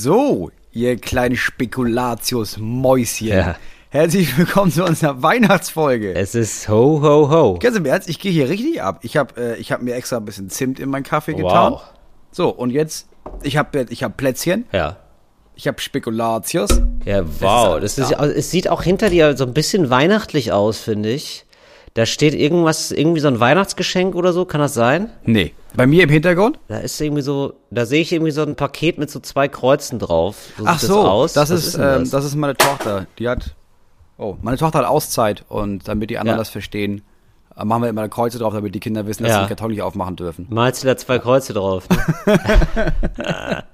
So, ihr kleinen Spekulatius-Mäuschen. Ja. Herzlich willkommen zu unserer Weihnachtsfolge. Es ist ho, ho, ho. Ganz im Ernst, ich gehe hier richtig ab. Ich habe äh, ich hab mir extra ein bisschen Zimt in meinen Kaffee getan. Wow. So, und jetzt, ich habe ich hab Plätzchen, Ja. ich habe Spekulatius. Ja, wow. alles Das ist, es sieht auch hinter dir so ein bisschen weihnachtlich aus, finde ich. Da steht irgendwas, irgendwie so ein Weihnachtsgeschenk oder so, kann das sein? Nee, bei mir im Hintergrund? Da ist irgendwie so, da sehe ich irgendwie so ein Paket mit so zwei Kreuzen drauf. So Ach sieht so, das aus. das ist, denn ähm, das? das ist meine Tochter. Die hat, oh, meine Tochter hat Auszeit und damit die anderen Ja. das verstehen, äh, machen wir immer eine Kreuze drauf, damit die Kinder wissen, dass Ja. sie den Karton nicht aufmachen dürfen. Malst du da zwei Kreuze drauf? Ne?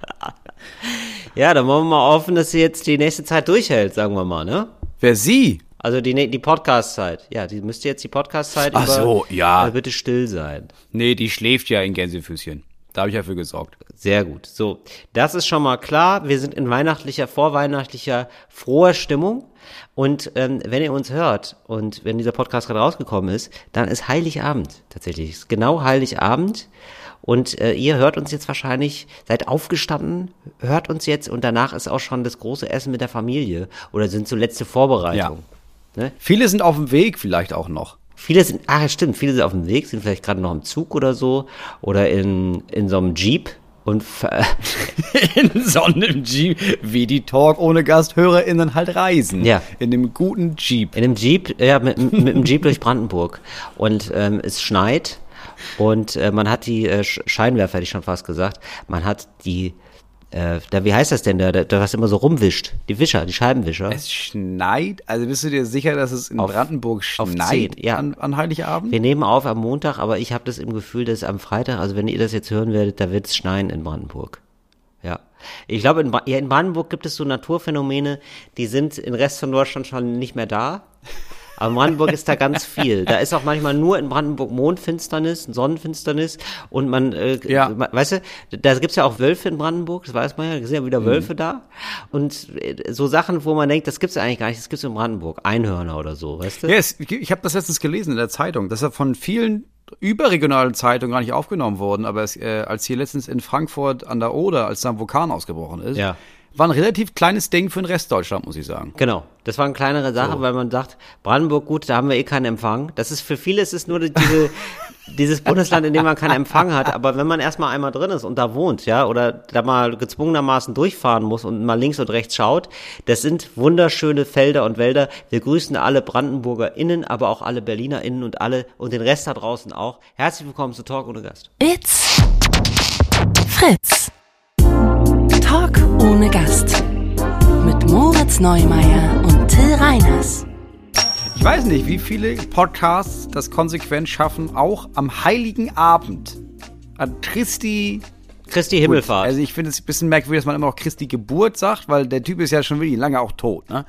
ja, dann wollen wir mal hoffen, dass sie jetzt die nächste Zeit durchhält, sagen wir mal, ne? Wer sie? Also die, die Podcast-Zeit. Ja, die müsste jetzt die Podcast-Zeit Ach über so, ja. äh, bitte still sein. Nee, die schläft ja in Gänsefüßchen. Da habe ich ja für gesorgt. Sehr gut. So, das ist schon mal klar. Wir sind in weihnachtlicher, vorweihnachtlicher, froher Stimmung. Und ähm, wenn ihr uns hört und wenn dieser Podcast gerade rausgekommen ist, dann ist Heiligabend tatsächlich. Es ist genau Heiligabend. Und äh, ihr hört uns jetzt wahrscheinlich, seid aufgestanden, hört uns jetzt und danach ist auch schon das große Essen mit der Familie oder sind so letzte Vorbereitungen. Ne? Viele sind auf dem Weg vielleicht auch noch. Viele sind, ach stimmt, viele sind auf dem Weg, sind vielleicht gerade noch im Zug oder so oder in, in so einem Jeep und In Sonnen-Jeep, wie die Talk ohne GasthörerInnen halt reisen. Ja. In dem guten Jeep. in einem Jeep, ja, mit, mit einem Jeep durch Brandenburg. Und ähm, es schneit und äh, man hat die äh, Sch- Scheinwerfer, hätte ich schon fast gesagt, man hat die, äh, da, wie heißt das denn, da, da was immer so rumwischt? Die Wischer, die Scheibenwischer. Es schneit, also bist du dir sicher, dass es in Auf- Brandenburg schneit zehn, ja. an, an Heiligabend? Wir nehmen auf am Montag, aber ich habe das im Gefühl, dass am Freitag, also wenn ihr das jetzt hören werdet, da wird es schneien in Brandenburg. Ja. Ich glaube, in, ja, in Brandenburg gibt es so Naturphänomene, die sind im Rest von Deutschland schon nicht mehr da. Aber in Brandenburg ist da ganz viel. Da ist auch manchmal nur in Brandenburg Mondfinsternis, Sonnenfinsternis und man, äh, Ja. weißt du, da gibt's ja auch Wölfe in Brandenburg, das weiß man ja, da sind ja wieder Mhm. Wölfe da. Und äh, so Sachen, wo man denkt, das gibt's ja eigentlich gar nicht, das gibt's in Brandenburg. Einhörner oder so, weißt du? Ja, es, ich habe das letztens gelesen in der Zeitung, dass er von vielen überregionalen Zeitungen gar nicht aufgenommen worden, aber es, äh, als hier letztens in Frankfurt an der Oder, als da ein Vulkan ausgebrochen ist, Ja. War ein relativ kleines Ding für den Rest Deutschland, muss ich sagen. Genau, das war eine kleinere Sache, weil man sagt, Brandenburg, gut, da haben wir eh keinen Empfang. Das ist für viele ist es nur diese, dieses Bundesland, in dem man keinen Empfang hat. Aber wenn man erstmal einmal drin ist und da wohnt, ja, oder da mal gezwungenermaßen durchfahren muss und mal links und rechts schaut, das sind wunderschöne Felder und Wälder. Wir grüßen alle BrandenburgerInnen, aber auch alle BerlinerInnen und alle und den Rest da draußen auch. Herzlich willkommen zu Talk ohne Gast. It's Fritz. Talk ohne Gast. Mit Moritz Neumeier und Till Reiners. Ich weiß nicht, wie viele Podcasts das konsequent schaffen, auch am Heiligen Abend an Christi Christi Himmelfahrt. Also ich finde es ein bisschen merkwürdig, dass man immer noch Christi Geburt sagt, weil der Typ ist ja schon wirklich lange auch tot, ne?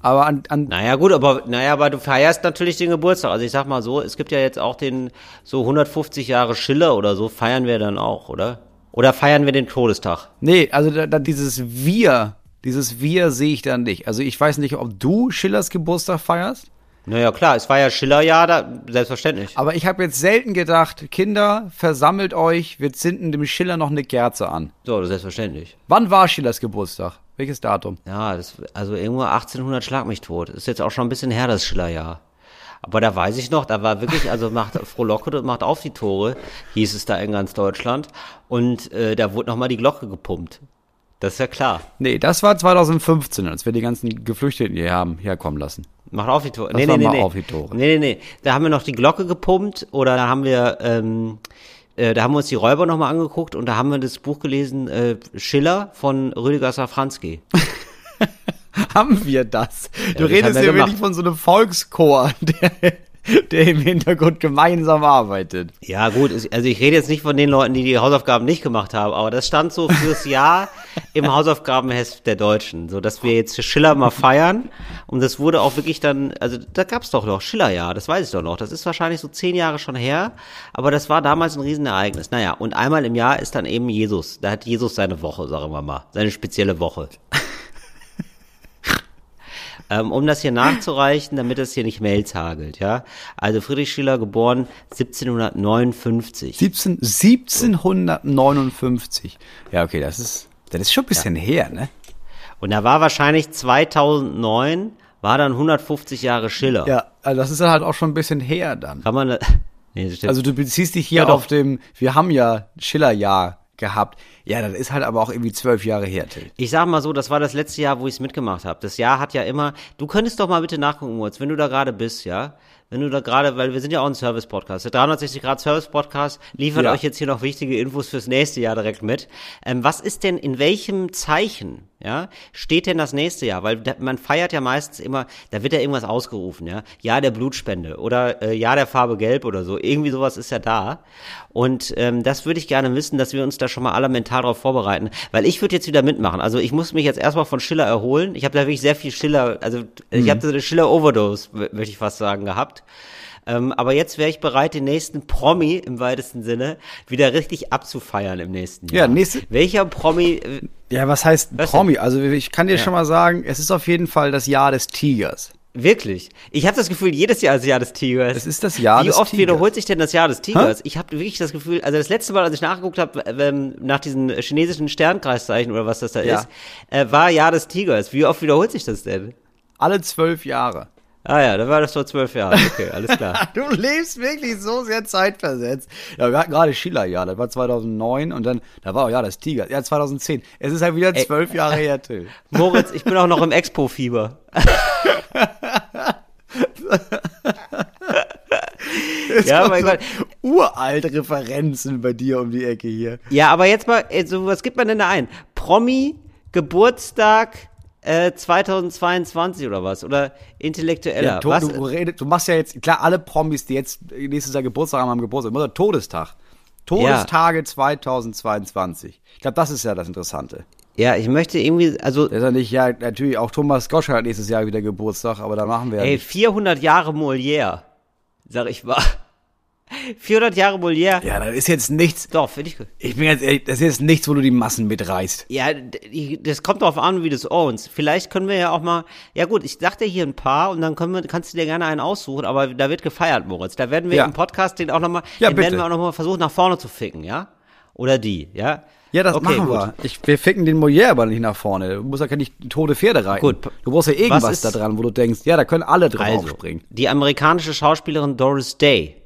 Aber an, an Naja, gut, aber, naja, aber du feierst natürlich den Geburtstag. Also ich sag mal so, es gibt ja jetzt auch den, so 150 Jahre Schiller oder so, feiern wir dann auch, oder? Oder feiern wir den Todestag? nee, also da, da dieses Wir, dieses Wir sehe ich dann nicht. Also ich weiß nicht, ob du Schillers Geburtstag feierst, Naja, klar, es war ja Schillerjahr, da, selbstverständlich. aber ich habe jetzt selten gedacht, Kinder, versammelt euch, wir zünden dem Schiller noch eine Kerze an. So, selbstverständlich. Wann war Schillers Geburtstag? Welches Datum? Ja, das, also irgendwo 1800 schlag mich tot. Ist jetzt auch schon ein bisschen her, das Schillerjahr. Aber da weiß ich noch, da war wirklich, also macht Frohlocke macht auf die Tore, hieß es da in ganz Deutschland. Und äh, da wurde nochmal die Glocke gepumpt. Das ist ja klar. Nee, das war 2015, als wir die ganzen Geflüchteten hier haben herkommen lassen. Macht auf die Tore. Das nee, nee, nee, nee. auf die Tore. Nee, nee, nee. Da haben wir noch die Glocke gepumpt oder da haben wir, ähm, äh, da haben wir uns die Räuber nochmal angeguckt und da haben wir das Buch gelesen, äh, Schiller von Rüdiger Safranski. haben wir das. Du das redest ja wirklich von so einem Volkschor, der, der im Hintergrund gemeinsam arbeitet. Ja, gut, also ich rede jetzt nicht von den Leuten, die die Hausaufgaben nicht gemacht haben, aber das stand so fürs Jahr im Hausaufgabenheft der Deutschen, so dass wir jetzt Schiller mal feiern und das wurde auch wirklich dann, also da gab's doch noch Schillerjahr, das weiß ich doch noch, das ist wahrscheinlich so zehn Jahre schon her, aber das war damals ein Riesenereignis. Naja, und einmal im Jahr ist dann eben Jesus, da hat Jesus seine Woche, sagen wir mal, seine spezielle Woche. Ähm, um das hier nachzureichen, damit es hier nicht Mails hagelt, ja. Also Friedrich Schiller geboren 1759. 17, 1759. Ja, okay, das ist Das ist schon ein bisschen ja. her, ne? Und da war wahrscheinlich 2009 war dann 150 Jahre Schiller. Ja, also das ist dann halt auch schon ein bisschen her dann. Kann man. Nee, also du beziehst dich hier ja, auf dem, wir haben ja Schiller-Jahr gehabt. Ja, das ist halt aber auch irgendwie zwölf Jahre her, Till. Ich sag mal so, das war das letzte Jahr, wo ich es mitgemacht habe. Das Jahr hat ja immer, du könntest doch mal bitte nachgucken, Moritz, wenn du da gerade bist, ja wenn du da gerade, weil wir sind ja auch ein Service-Podcast. Der 360 Grad Service-Podcast liefert ja. euch jetzt hier noch wichtige Infos fürs nächste Jahr direkt mit. Ähm, was ist denn, in welchem Zeichen, ja, steht denn das nächste Jahr? Weil da, man feiert ja meistens immer, da wird ja irgendwas ausgerufen, ja. Ja der Blutspende oder äh, Ja der Farbe Gelb oder so. Irgendwie sowas ist ja da. Und ähm, das würde ich gerne wissen, dass wir uns da schon mal alle mental darauf vorbereiten. Weil ich würde jetzt wieder mitmachen. Also ich muss mich jetzt erstmal von Schiller erholen. Ich habe da wirklich sehr viel Schiller, also mhm. ich habe so eine Schiller-Overdose, möchte ich fast sagen, gehabt. Ähm, aber jetzt wäre ich bereit, den nächsten Promi im weitesten Sinne wieder richtig abzufeiern im nächsten Jahr. Ja, nächste. Welcher Promi? Äh, ja, was heißt was Promi? Denn? Also ich kann dir ja. schon mal sagen, es ist auf jeden Fall das Jahr des Tigers. Wirklich? Ich habe das Gefühl, jedes Jahr ist das Jahr des Tigers. Es ist das Jahr Wie des Tigers. Wie oft wiederholt sich denn das Jahr des Tigers? Hä? Ich habe wirklich das Gefühl, also das letzte Mal, als ich nachgeguckt habe, ähm, nach diesen chinesischen Sternkreiszeichen oder was das da ja. ist, äh, war Jahr des Tigers. Wie oft wiederholt sich das denn? Alle zwölf Jahre. Ah ja, da war das vor zwölf Jahren. Okay, alles klar. du lebst wirklich so sehr zeitversetzt. Ja, wir hatten gerade Schiller-Jahr, das war 2009 und dann, da war auch ja das Tiger, ja 2010. Es ist halt wieder zwölf Jahre her, Till. Moritz, ich bin auch noch im Expo-Fieber. ja, mein Gott. Uralte Referenzen bei dir um die Ecke hier. Ja, aber jetzt mal, so, was gibt man denn da ein? Promi, Geburtstag, 2022 äh, oder was? Oder intellektueller? Ja, to, was? Du, redest, du machst ja jetzt, klar, alle Promis, die jetzt nächstes Jahr Geburtstag haben, haben Geburtstag. Immer Todestag. Todestage ja. 2022. Ich glaube, das ist ja das Interessante. Ja, ich möchte irgendwie, also. Das ist ja nicht, ja, natürlich auch Thomas Gosch hat nächstes Jahr wieder Geburtstag, aber da machen wir ja. Ey, 400 Jahre Molière, sag ich mal. 400 Jahre Molière. Ja, das ist jetzt nichts. Doch, finde ich gut. Ich bin jetzt ehrlich, das ist jetzt nichts, wo du die Massen mitreißt. Ja, das kommt darauf an, wie du es ownst. Vielleicht können wir ja auch mal, ja gut, ich dachte hier ein paar und dann können wir, kannst du dir gerne einen aussuchen, aber da wird gefeiert, Moritz. Da werden wir ja. im Podcast den auch nochmal, ja, den bitte. werden wir auch nochmal versuchen, nach vorne zu ficken, ja? Oder die, ja? Ja, das okay, machen wir. Ich, wir ficken den Molière aber nicht nach vorne. Du musst ja nicht tote Pferde reiten. Gut. Du brauchst ja irgendwas da dran, wo du denkst, ja, da können alle drauf also, springen. Die amerikanische Schauspielerin Doris Day.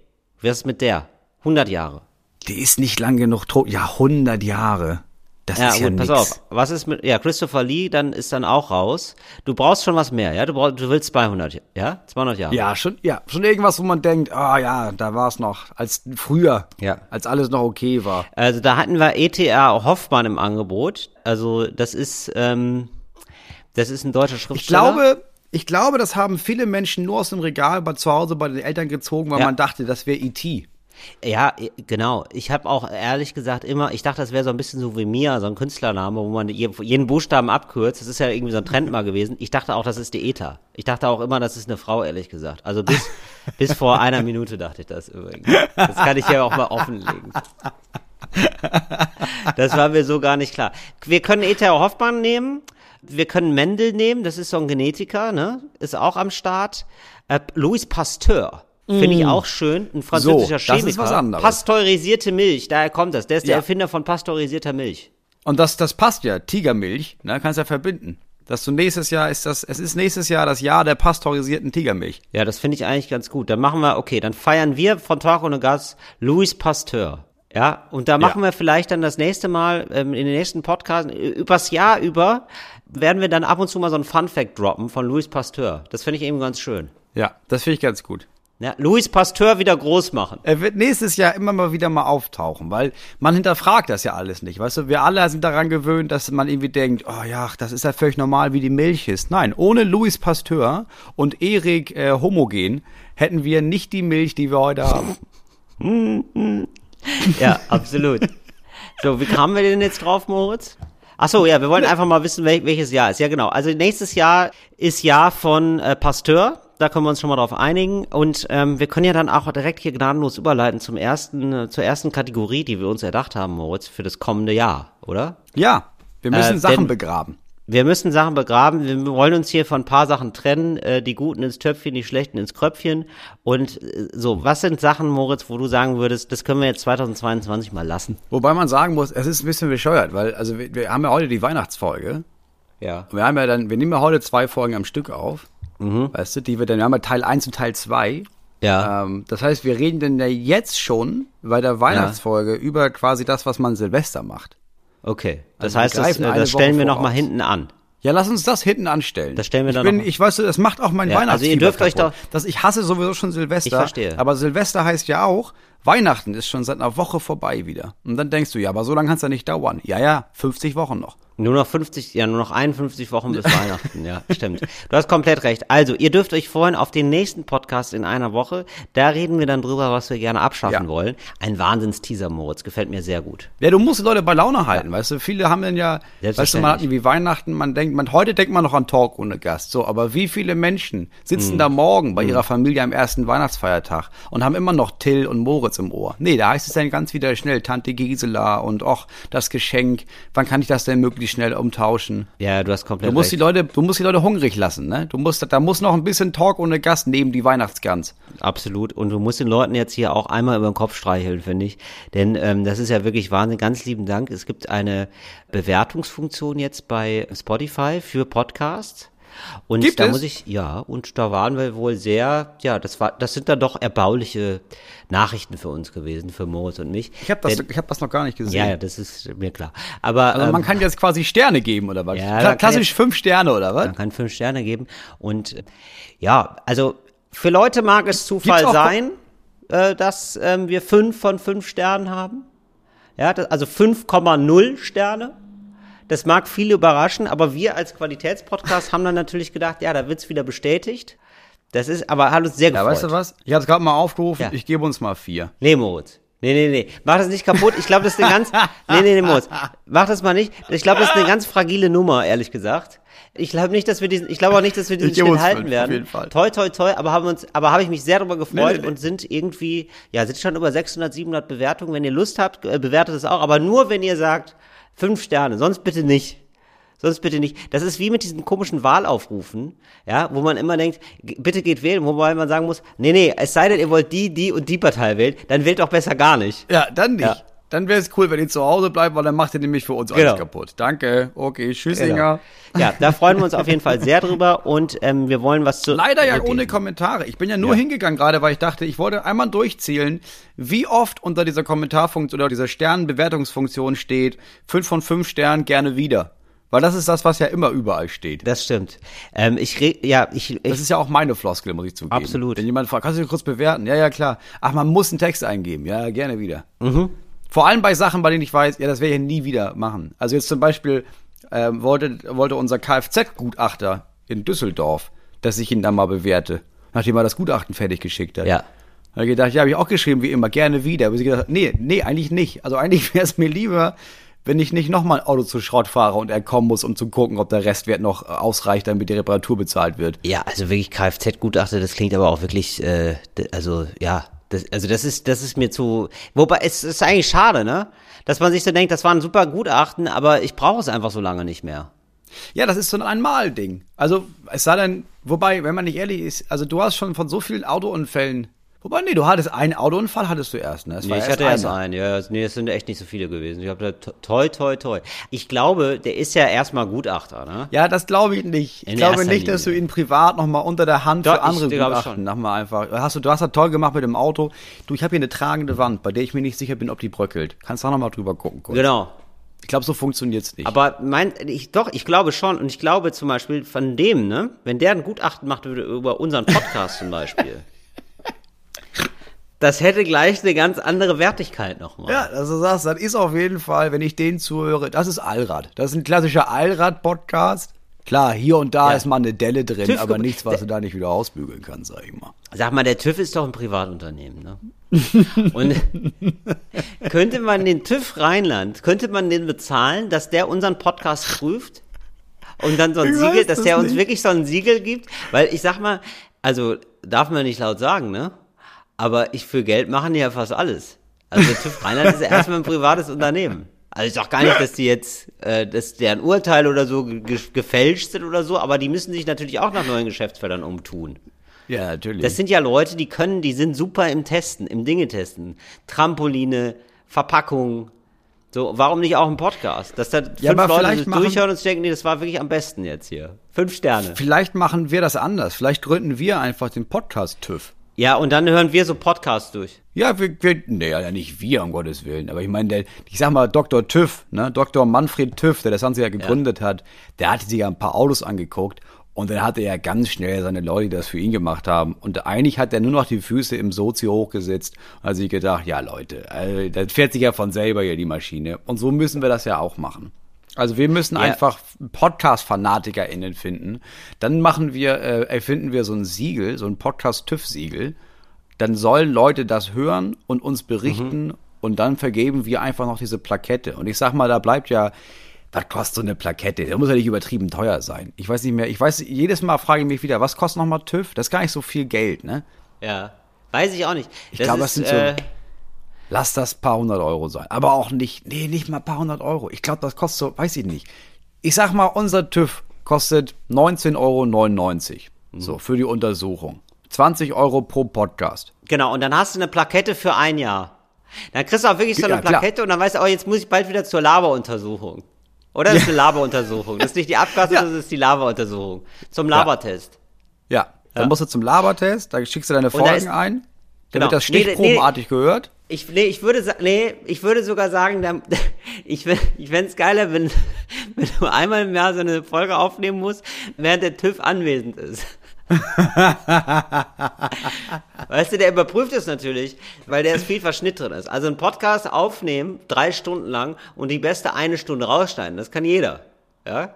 Wer ist mit der? 100 Jahre. Die ist nicht lang genug tot. Ja, 100 Jahre. Das ja, ist ja gut, nix. pass auf. Was ist mit, ja, Christopher Lee, dann ist dann auch raus. Du brauchst schon was mehr, ja? Du brauchst, du willst 200, ja? 200 Jahre. Ja, schon, ja, schon irgendwas, wo man denkt, ah oh, ja, da war es noch, als früher, ja. als alles noch okay war. Also da hatten wir ETA Hoffmann im Angebot. Also das ist, ähm, das ist ein deutscher Schriftsteller. Ich glaube, ich glaube, das haben viele Menschen nur aus dem Regal bei zu Hause bei den Eltern gezogen, weil ja. man dachte, das wäre E.T. Ja, genau. Ich habe auch ehrlich gesagt immer, ich dachte, das wäre so ein bisschen so wie Mia, so ein Künstlername, wo man jeden Buchstaben abkürzt. Das ist ja irgendwie so ein Trend mal gewesen. Ich dachte auch, das ist die ETA. Ich dachte auch immer, das ist eine Frau, ehrlich gesagt. Also bis, bis vor einer Minute dachte ich das übrigens. Das kann ich ja auch mal offenlegen. Das war mir so gar nicht klar. Wir können ETA Hoffmann nehmen. Wir können Mendel nehmen, das ist so ein Genetiker, ne? Ist auch am Start. Äh, Louis Pasteur Finde ich mm. auch schön. Ein französischer so, Chemiker. Das ist was anderes. Pasteurisierte Milch, daher kommt das. Der ist der Erfinder von pasteurisierter Milch. Und das, das passt ja. Tigermilch, ne, kannst ja verbinden. Dass du nächstes Jahr ist das, es ist nächstes Jahr das Jahr der pasteurisierten Tigermilch. Ja, das finde ich eigentlich ganz gut. Dann machen wir, okay, dann feiern wir von Tag ohne Gas Louis Pasteur. Ja, und da machen ja. wir vielleicht dann das nächste Mal, ähm, in den nächsten Podcasts, übers Jahr über, werden wir dann ab und zu mal so ein Fun Fact droppen von Louis Pasteur. Das finde ich eben ganz schön. Ja, das finde ich ganz gut. Ja, Louis Pasteur wieder groß machen. Er wird nächstes Jahr immer mal wieder mal auftauchen, weil man hinterfragt das ja alles nicht. Weißt du, wir alle sind daran gewöhnt, dass man irgendwie denkt, oh ja, das ist ja völlig normal, wie die Milch ist. Nein, ohne Louis Pasteur und Erik äh, Homogen hätten wir nicht die Milch, die wir heute haben. ja, absolut. So, wie kamen wir denn jetzt drauf, Moritz? Ach so, ja, wir wollen einfach mal wissen, wel welches Jahr ist. Ja, genau. Also nächstes Jahr ist Jahr von äh, Pasteur da können wir uns schon mal drauf einigen. Und ähm, wir können ja dann auch direkt hier gnadenlos überleiten zum ersten, äh, zur ersten Kategorie, die wir uns erdacht haben, Moritz, für das kommende Jahr, oder? Ja, wir müssen äh, Sachen denn, begraben. Wir müssen Sachen begraben. Wir wollen uns hier von ein paar Sachen trennen. Äh, die Guten ins Töpfchen, die Schlechten ins Kröpfchen. Und äh, so, was sind Sachen, Moritz, wo du sagen würdest, das können wir jetzt 2022 mal lassen? Wobei man sagen muss, es ist ein bisschen bescheuert, weil also wir, wir haben ja heute die Weihnachtsfolge. Ja. Und wir haben ja dann, wir nehmen ja heute zwei Folgen am Stück auf. Weißt du, die wir dann, wir haben ja Teil 1 und Teil 2. Ja. Ähm, das heißt, wir reden denn ja jetzt schon bei der Weihnachtsfolge über quasi das, was man Silvester macht. Okay. Das Also heißt, das, äh, das stellen Woche wir noch mal voraus. hinten an. Ja, lass uns das hinten anstellen. Das stellen wir ich dann bin, noch- Ich weiß, das macht auch mein Ja, also Weihnachtsfieber ihr dürft euch doch- Das, ich hasse sowieso schon Silvester. Ich verstehe. Aber Silvester heißt ja auch, Weihnachten ist schon seit einer Woche vorbei wieder. Und dann denkst du, ja, aber so lange kann es ja nicht dauern. Ja, ja, 50 Wochen noch. Nur noch 50, ja, nur noch 51 Wochen bis Weihnachten, ja, stimmt. Du hast komplett recht. Also, ihr dürft euch freuen auf den nächsten Podcast in einer Woche. Da reden wir dann drüber, was wir gerne abschaffen Ja. wollen. Ein Wahnsinns-Teaser, Moritz. Gefällt mir sehr gut. Ja, du musst die Leute bei Laune halten, weißt du. Viele haben dann ja, weißt du, man hat irgendwie Weihnachten, man denkt, man, heute denkt man noch an Talk ohne Gast. So, aber wie viele Menschen Mhm. sitzen da morgen bei ihrer Familie am ersten Weihnachtsfeiertag und haben immer noch Till und Moritz im Ohr? Nee, da heißt es dann ganz wieder schnell Tante Gisela und och, das Geschenk. Wann kann ich das denn möglichst schnell umtauschen? Ja, du hast komplett Du musst die recht. Leute, du musst die Leute hungrig lassen, ne? Du musst, da muss noch ein bisschen Talk ohne Gast neben die Weihnachtsgans. Absolut. Und du musst den Leuten jetzt hier auch einmal über den Kopf streicheln, finde ich. Denn ähm, das ist ja wirklich Wahnsinn. Ganz lieben Dank. Es gibt eine Bewertungsfunktion jetzt bei Spotify für Podcasts. Und Gibt da es? muss ich, ja, und da waren wir wohl sehr, ja, das war, das sind dann doch erbauliche Nachrichten für uns gewesen, für Moritz und mich. Ich habe das, Denn, ich hab das noch gar nicht gesehen. ja, ja, das ist mir klar. Aber Also ähm, man kann jetzt quasi Sterne geben, oder was? Ja, klassisch jetzt- fünf Sterne, oder was? man kann fünf Sterne geben. Und äh, ja, also für Leute mag es Zufall sein, äh, dass ähm, wir fünf von fünf Sternen haben. Ja, das, also 5,0 Sterne. Das mag viele überraschen, aber wir als Qualitätspodcast haben dann natürlich gedacht, ja, da wird's wieder bestätigt. Das ist, aber hat uns sehr Ja, gefreut. weißt du was? Ich habe es gerade mal aufgerufen, Ja. ich gebe uns mal vier. Nee, Moritz. Nee, nee, nee. Mach das nicht kaputt. Ich glaube, das ist eine ganz. Nee, nee, nee, Moritz. Mach das mal nicht. Ich glaube, das ist eine ganz fragile Nummer, ehrlich gesagt. Ich glaube nicht, dass wir diesen, ich glaube auch nicht, dass wir diesen Schritt halten werden. auf jeden Fall. Toi, toi, toi, aber haben uns, aber habe ich mich sehr darüber gefreut Nee, nee, nee. und sind irgendwie, ja, sind schon über 600, 700 Bewertungen. Wenn ihr Lust habt, äh, bewertet es auch, aber nur, wenn ihr sagt, fünf Sterne, sonst bitte nicht. Sonst bitte nicht. Das ist wie mit diesen komischen Wahlaufrufen, ja, wo man immer denkt, bitte geht wählen, wobei man sagen muss, nee, nee, es sei denn, ihr wollt die, die und die Partei wählen, dann wählt doch besser gar nicht. Ja, dann nicht. Ja. Dann wäre es cool, wenn ihr zu Hause bleibt, weil dann macht ihr nämlich für uns alles Genau. kaputt. Danke. Okay, Tschüssinger. Ja, da freuen wir uns auf jeden Fall sehr drüber und ähm, wir wollen was zu. Leider ja ohne Kommentare. Ich bin ja nur Ja. hingegangen gerade, weil ich dachte, ich wollte einmal durchzählen, wie oft unter dieser Kommentarfunktion oder dieser Sternenbewertungsfunktion steht, fünf von fünf Sternen gerne wieder. Weil das ist das, was ja immer überall steht. Das stimmt. Ähm, ich re ja, ich, Das ich ist ja auch meine Floskel, muss ich zugeben. Absolut. Wenn jemand fragt, kannst du kurz bewerten? Ja, ja, klar. Ach, man muss einen Text eingeben. Ja, gerne wieder. Mhm. Vor allem bei Sachen, bei denen ich weiß, ja, das werde ich nie wieder machen. Also jetzt zum Beispiel ähm, wollte, wollte unser Kfz-Gutachter in Düsseldorf, dass ich ihn dann mal bewerte, nachdem er das Gutachten fertig geschickt hat. Ja. Da hab ich gedacht, ja, habe ich auch geschrieben, wie immer, gerne wieder. Aber sie gedacht, nee, nee, eigentlich nicht. Also eigentlich wäre es mir lieber, wenn ich nicht nochmal ein Auto zu Schrott fahre und er kommen muss, um zu gucken, ob der Restwert noch äh, ausreicht, damit die Reparatur bezahlt wird. ja, also wirklich Kfz-Gutachter, das klingt aber auch wirklich, äh, also ja, das, also das ist, das ist mir zu. Wobei es ist eigentlich schade, ne? Dass man sich so denkt, das war ein super Gutachten, aber ich brauche es einfach so lange nicht mehr. Ja, das ist so ein Einmal-Ding. Also, es sei denn, wobei, wenn man nicht ehrlich ist, also du hast schon von so vielen Autounfällen, wobei, nee, du hattest einen Autounfall, hattest du erst, ne? Es Nee, ich hatte erst einen, ja, nee, es sind echt nicht so viele gewesen. Ich habe da toi, toi, toi. Ich glaube, der ist ja erstmal Gutachter, ne? Ja, das glaube ich nicht. Ich glaube nicht, dass du Linie. ihn privat nochmal unter der Hand Doch, für andere ich Gutachten nochmal einfach. Hast du, du hast das toll gemacht mit dem Auto. Du, ich habe hier eine tragende Wand, bei der ich mir nicht sicher bin, ob die bröckelt. Kannst du auch nochmal drüber gucken, kurz. Genau. Ich glaube, so funktioniert's nicht. Aber mein, ich, doch, ich glaube schon. Und ich glaube zum Beispiel von dem, ne, wenn der ein Gutachten macht würde über unseren Podcast zum Beispiel, das hätte gleich eine ganz andere Wertigkeit nochmal. Ja, du sagst, das ist auf jeden Fall, wenn ich den zuhöre, das ist Allrad. Das ist ein klassischer Allrad-Podcast. Klar, hier und da Ja. ist mal eine Delle drin, TÜV aber nichts, was du da nicht wieder ausbügeln kannst, sag ich mal. Sag mal, der TÜV ist doch ein Privatunternehmen, ne? Und könnte man den TÜV Rheinland, könnte man den bezahlen, dass der unseren Podcast prüft? Und dann so ein Ich Siegel, dass das der uns nicht. wirklich so ein Siegel gibt? Weil ich sag mal, also darf man nicht laut sagen, ne? Aber ich für Geld machen die ja fast alles. Also der TÜV Rheinland ist ja erstmal ein privates Unternehmen. Also ich sag gar nicht, dass die jetzt, äh, dass deren Urteile oder so ge gefälscht sind oder so, aber die müssen sich natürlich auch nach neuen Geschäftsfeldern umtun. Ja, natürlich. Das sind ja Leute, die können, die sind super im Testen, im Dinge testen. Trampoline, Verpackung. So, warum nicht auch ein Podcast? Dass da fünf Ja, Leute machen- durchhören und denken, nee, das war wirklich am besten jetzt hier. Fünf Sterne. Vielleicht machen wir das anders. Vielleicht gründen wir einfach den Podcast TÜV. Ja, und dann hören wir so Podcasts durch. Ja, wir, wir nee, ja nicht wir, um Gottes Willen. Aber ich meine, der, ich sag mal, Dr. TÜV, ne, Dr. Manfred TÜV, der das Ganze ja gegründet hat, der hatte sich ja ein paar Autos angeguckt und dann hatte er ganz schnell seine Leute, die das für ihn gemacht haben. Und eigentlich hat er nur noch die Füße im Sozi hochgesetzt und hat sich gedacht, ja Leute, also, das fährt sich ja von selber hier die Maschine. Und so müssen wir das ja auch machen. Also wir müssen Ja. einfach Podcast-FanatikerInnen finden. Dann machen wir, äh, erfinden wir so ein Siegel, so ein Podcast-TÜV-Siegel. Dann sollen Leute das hören und uns berichten und dann vergeben wir einfach noch diese Plakette. Und ich sag mal, da bleibt ja, was kostet so eine Plakette? Da muss ja nicht übertrieben teuer sein. Ich weiß nicht mehr, ich weiß, jedes Mal frage ich mich wieder, was kostet nochmal TÜV? Das ist gar nicht so viel Geld, ne? Ja. Weiß ich auch nicht. Ich glaube, das sind so- äh, Lass das paar hundert Euro sein. Aber auch nicht, nee, nicht mal paar hundert Euro. Ich glaube, das kostet so, weiß ich nicht. Ich sag mal, unser TÜV kostet 19,99 Euro. So, für die Untersuchung. 20 Euro pro Podcast. Genau, und dann hast du eine Plakette für ein Jahr. Dann kriegst du auch wirklich so eine Ja, klar. Plakette und dann weißt du, oh, jetzt muss ich bald wieder zur Laberuntersuchung. Oder das ist eine Laberuntersuchung. Das ist nicht die Abgabe, Ja. das ist die Laberuntersuchung. Zum Labertest. Ja, dann Ja. musst du zum Labertest, da schickst du deine Folgen ein. Da Genau. das Nee, nee, stichprobenartig gehört. Ich, nee, ich würde nee, ich würde sogar sagen, ich, ich fände es geiler, wenn, wenn du einmal im Jahr so eine Folge aufnehmen musst, während der TÜV anwesend ist. weißt du, der überprüft es natürlich, weil der ist viel Verschnitt drin ist. Also ein Podcast aufnehmen, drei Stunden lang und die beste eine Stunde rausschneiden, das kann jeder. Ja?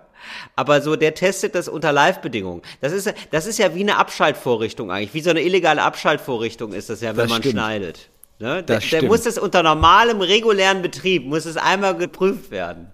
Aber so, der testet das unter Live-Bedingungen. Das ist, ja- das ist ja wie eine Abschaltvorrichtung eigentlich. Wie so eine illegale Abschaltvorrichtung ist das ja, wenn Das man stimmt. schneidet. Ne? Der, Das der stimmt. muss das unter normalem, regulären Betrieb, muss es einmal geprüft werden.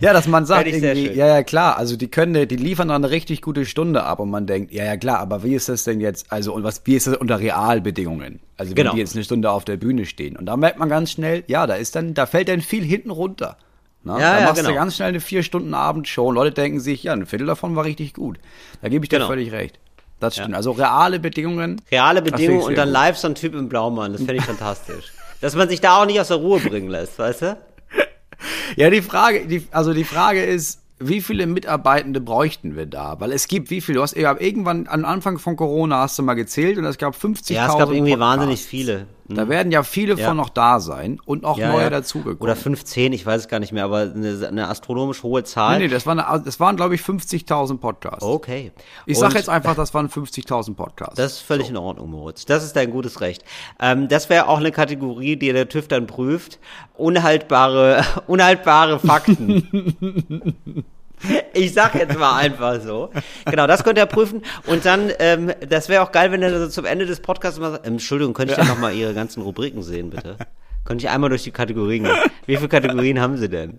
Ja, dass man sagt irgendwie, ja, ja, klar, also die können, die liefern dann eine richtig gute Stunde ab und man denkt, ja, ja, klar, aber wie ist das denn jetzt, also, und was, wie ist das unter Realbedingungen? Also, wenn Genau. die jetzt eine Stunde auf der Bühne stehen. Und da merkt man ganz schnell, ja, da ist dann, da fällt dann viel hinten runter. Ne? Ja, da ja, machst genau. du ganz schnell eine vier Stunden Abendshow und Leute denken sich, ja, ein Viertel davon war richtig gut. Da gebe ich dir Genau. völlig recht. Das stimmt. Also reale Bedingungen. Reale Bedingungen und dann gut. live so ein Typ im Blaumann, das fände ich fantastisch. Dass man sich da auch nicht aus der Ruhe bringen lässt, weißt du? Ja, die Frage, die, also die Frage ist, wie viele Mitarbeitende bräuchten wir da? Weil es gibt wie viele? Du hast ja irgendwann am Anfang von Corona hast du mal gezählt und es gab 50.000 Ja, es gab irgendwie Podcasts. wahnsinnig viele. Da werden ja viele Ja. von noch da sein und auch Ja, neue ja. dazugekommen. Oder 15, ich weiß es gar nicht mehr, aber eine, eine astronomisch hohe Zahl. Nee, nee, das waren, das waren glaube ich 50.000 Podcasts. Okay. Ich Und sag jetzt einfach, das waren 50.000 Podcasts. Das ist völlig in Ordnung, Moritz. Das ist dein gutes Recht. Ähm, das wäre auch eine Kategorie, die der TÜV dann prüft. Unhaltbare, unhaltbare Fakten. Ich sag jetzt mal einfach so. Genau, das könnt ihr prüfen. Und dann, ähm, das wäre auch geil, wenn ihr so zum Ende des Podcasts mal sagt, ähm, Entschuldigung, könnte ich ja. noch mal Ihre ganzen Rubriken sehen, bitte? Könnte ich einmal durch die Kategorien gehen? Wie viele Kategorien haben Sie denn?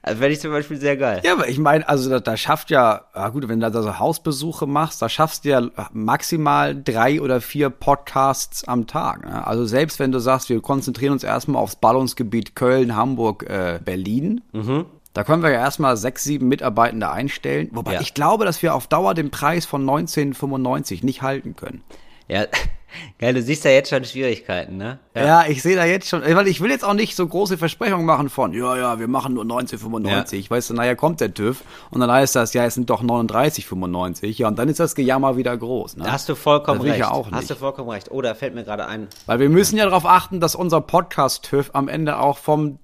Also fände ich zum Beispiel sehr geil. Ja, aber ich meine, also da, da schafft ja, ja gut, wenn du da so Hausbesuche machst, da schaffst du ja maximal drei oder vier Podcasts am Tag. Ne? Also selbst wenn du sagst, wir konzentrieren uns erstmal aufs Ballungsgebiet Köln, Hamburg, äh, Berlin, da können wir ja erstmal sechs, sieben Mitarbeitende einstellen. Wobei Ja. ich glaube, dass wir auf Dauer den Preis von 1995 nicht halten können. Ja, geil, du siehst ja jetzt schon Schwierigkeiten, ne? Ja, ich sehe da jetzt schon, weil ich will jetzt auch nicht so große Versprechungen machen von, ja, ja, wir machen nur 1995. Weißt du, naja, kommt der TÜV und dann heißt das, ja, es sind doch 39,95. Ja, und dann ist das Gejammer wieder groß. Ne? Da hast du vollkommen Das will ich recht. ja auch Hast nicht. du vollkommen recht. Oh, da fällt mir gerade ein. Weil wir müssen ja darauf achten, dass unser Podcast-TÜV am Ende auch vom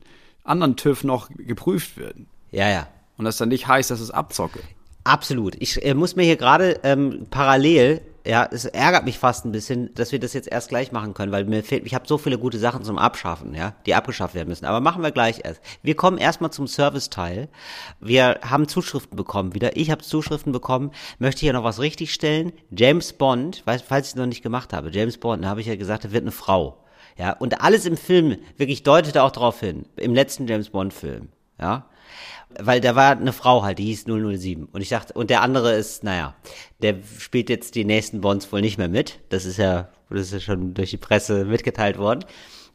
anderen TÜV noch geprüft wird. Ja, ja. Und das dann nicht heißt, dass es Abzocke. Absolut. Ich äh, muss mir hier gerade ähm, parallel, ja, es ärgert mich fast ein bisschen, dass wir das jetzt erst gleich machen können, weil mir fehlt, ich habe so viele gute Sachen zum Abschaffen, ja, die abgeschafft werden müssen. Aber machen wir gleich erst. Wir kommen erstmal zum Serviceteil. Wir haben Zuschriften bekommen wieder. Ich habe Zuschriften bekommen. Möchte hier noch was richtigstellen. James Bond, weiß, falls ich es noch nicht gemacht habe, James Bond, da habe ich ja gesagt, er wird eine Frau. Ja, und alles im Film wirklich deutete auch darauf hin. Im letzten James Bond Film, ja weil da war eine Frau halt, die hieß 007. Und ich dachte, und der andere ist, naja, der spielt jetzt die nächsten Bonds wohl nicht mehr mit. Das ist ja, das ist ja schon durch die Presse mitgeteilt worden.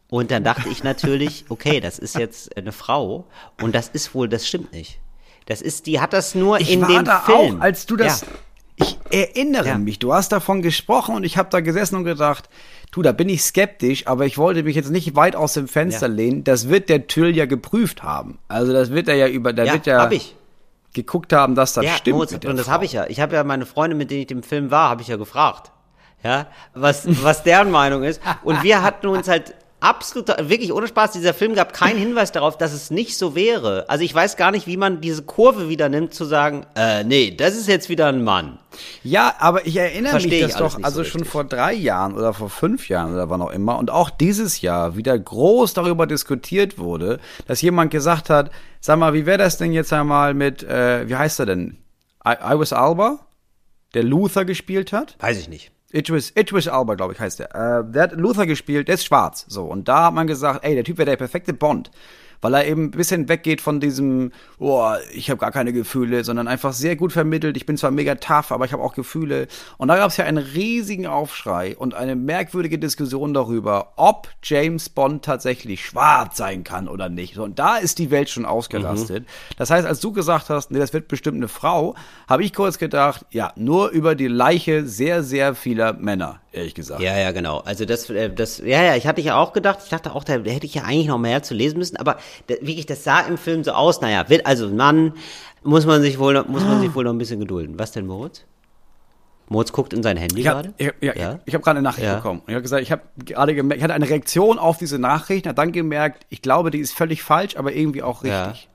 Und dann dachte ich natürlich, okay, das ist jetzt eine Frau und das ist wohl, das stimmt nicht. Das ist, die hat das nur Ich in war dem da Film. auch, als du das. Ja. Ich erinnere Ja. mich, du hast davon gesprochen und ich habe da gesessen und gedacht, du, da bin ich skeptisch, aber ich wollte mich jetzt nicht weit aus dem Fenster Ja. lehnen. Das wird der Tüll ja geprüft haben. Also das wird er ja über, der Ja, wird ja hab ich. geguckt haben, dass das ja, stimmt. Moritz, und das habe ich ja. Ich habe ja meine Freunde, mit denen ich im Film war, habe ich ja gefragt. Ja, was, was deren Meinung ist. Und wir hatten uns halt absolut, wirklich ohne Spaß, dieser Film gab keinen Hinweis darauf, dass es nicht so wäre. Also ich weiß gar nicht, wie man diese Kurve wieder nimmt, zu sagen, äh, nee, das ist jetzt wieder ein Mann. Ja, aber ich erinnere Versteh mich ich das doch, also so schon vor drei Jahren oder vor fünf Jahren oder wann auch immer und auch dieses Jahr wieder groß darüber diskutiert wurde, dass jemand gesagt hat, sag mal, wie wäre das denn jetzt einmal mit, äh, wie heißt er denn? I Iris Alba, der Luther gespielt hat? Weiß ich nicht. Idris, Idris Alba, glaube ich, heißt der. Äh, der hat Luther gespielt, der ist schwarz. So, und da hat man gesagt, ey, der Typ wäre der perfekte Bond. Weil er eben ein bisschen weggeht von diesem, boah, ich habe gar keine Gefühle, sondern einfach sehr gut vermittelt. Ich bin zwar mega tough, aber ich habe auch Gefühle. Und da gab es ja einen riesigen Aufschrei und eine merkwürdige Diskussion darüber, ob James Bond tatsächlich schwarz sein kann oder nicht. Und da ist die Welt schon ausgerastet. Das heißt, als du gesagt hast, nee, das wird bestimmt eine Frau, habe ich kurz gedacht, ja, nur über die Leiche sehr, sehr vieler Männer, ehrlich gesagt. Ja, ja, genau. Also das, äh, das, ja, ja, ich hatte ja auch gedacht, ich dachte auch, da hätte ich ja eigentlich noch mehr zu lesen müssen, aber wirklich, das sah im Film so aus, naja, wird also ein Mann, muss man sich wohl, noch- muss man sich wohl noch ein bisschen gedulden. Was denn, Moritz? Moritz guckt in sein Handy Ich habe gerade? ich, ja, Ja? ich, ich hab gerade eine Nachricht Ja. bekommen. Und ich habe gesagt, ich habe gerade gemerkt, ich hatte eine Reaktion auf diese Nachricht, habe dann gemerkt, ich glaube, die ist völlig falsch, aber irgendwie auch richtig.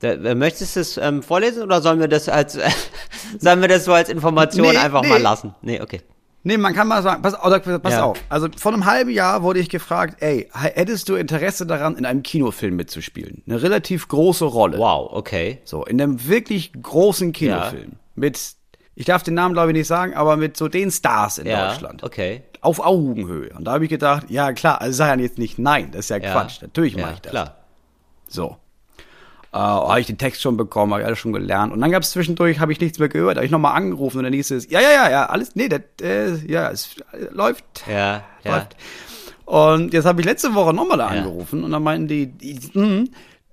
Da, äh, möchtest du es ähm, vorlesen oder sollen wir das als, sollen wir das so als Information Nee, einfach nee. mal lassen? Nee, okay. Nee, man kann mal sagen, pass, oder, pass Ja. auf. Also vor einem halben Jahr wurde ich gefragt, ey, hättest du Interesse daran, in einem Kinofilm mitzuspielen? Eine relativ große Rolle. Wow, okay. So, in einem wirklich großen Kinofilm. Mit, ich darf den Namen glaube ich nicht sagen, aber mit so den Stars in Ja, Deutschland. okay. Auf Augenhöhe. Und da habe ich gedacht, ja klar, also sag ja jetzt nicht nein, das ist ja, Ja. Quatsch. Natürlich ja, mache ich das. Klar. So. Äh, habe ich den Text schon bekommen, habe ich alles schon gelernt. Und dann gab es zwischendurch, habe ich nichts mehr gehört, habe ich nochmal angerufen und dann hieß es, ja, ja, ja, ja, alles, nee, das, äh, ja, es äh, läuft. Ja, ja. läuft. Und jetzt habe ich letzte Woche nochmal da angerufen und dann meinten die, die hm,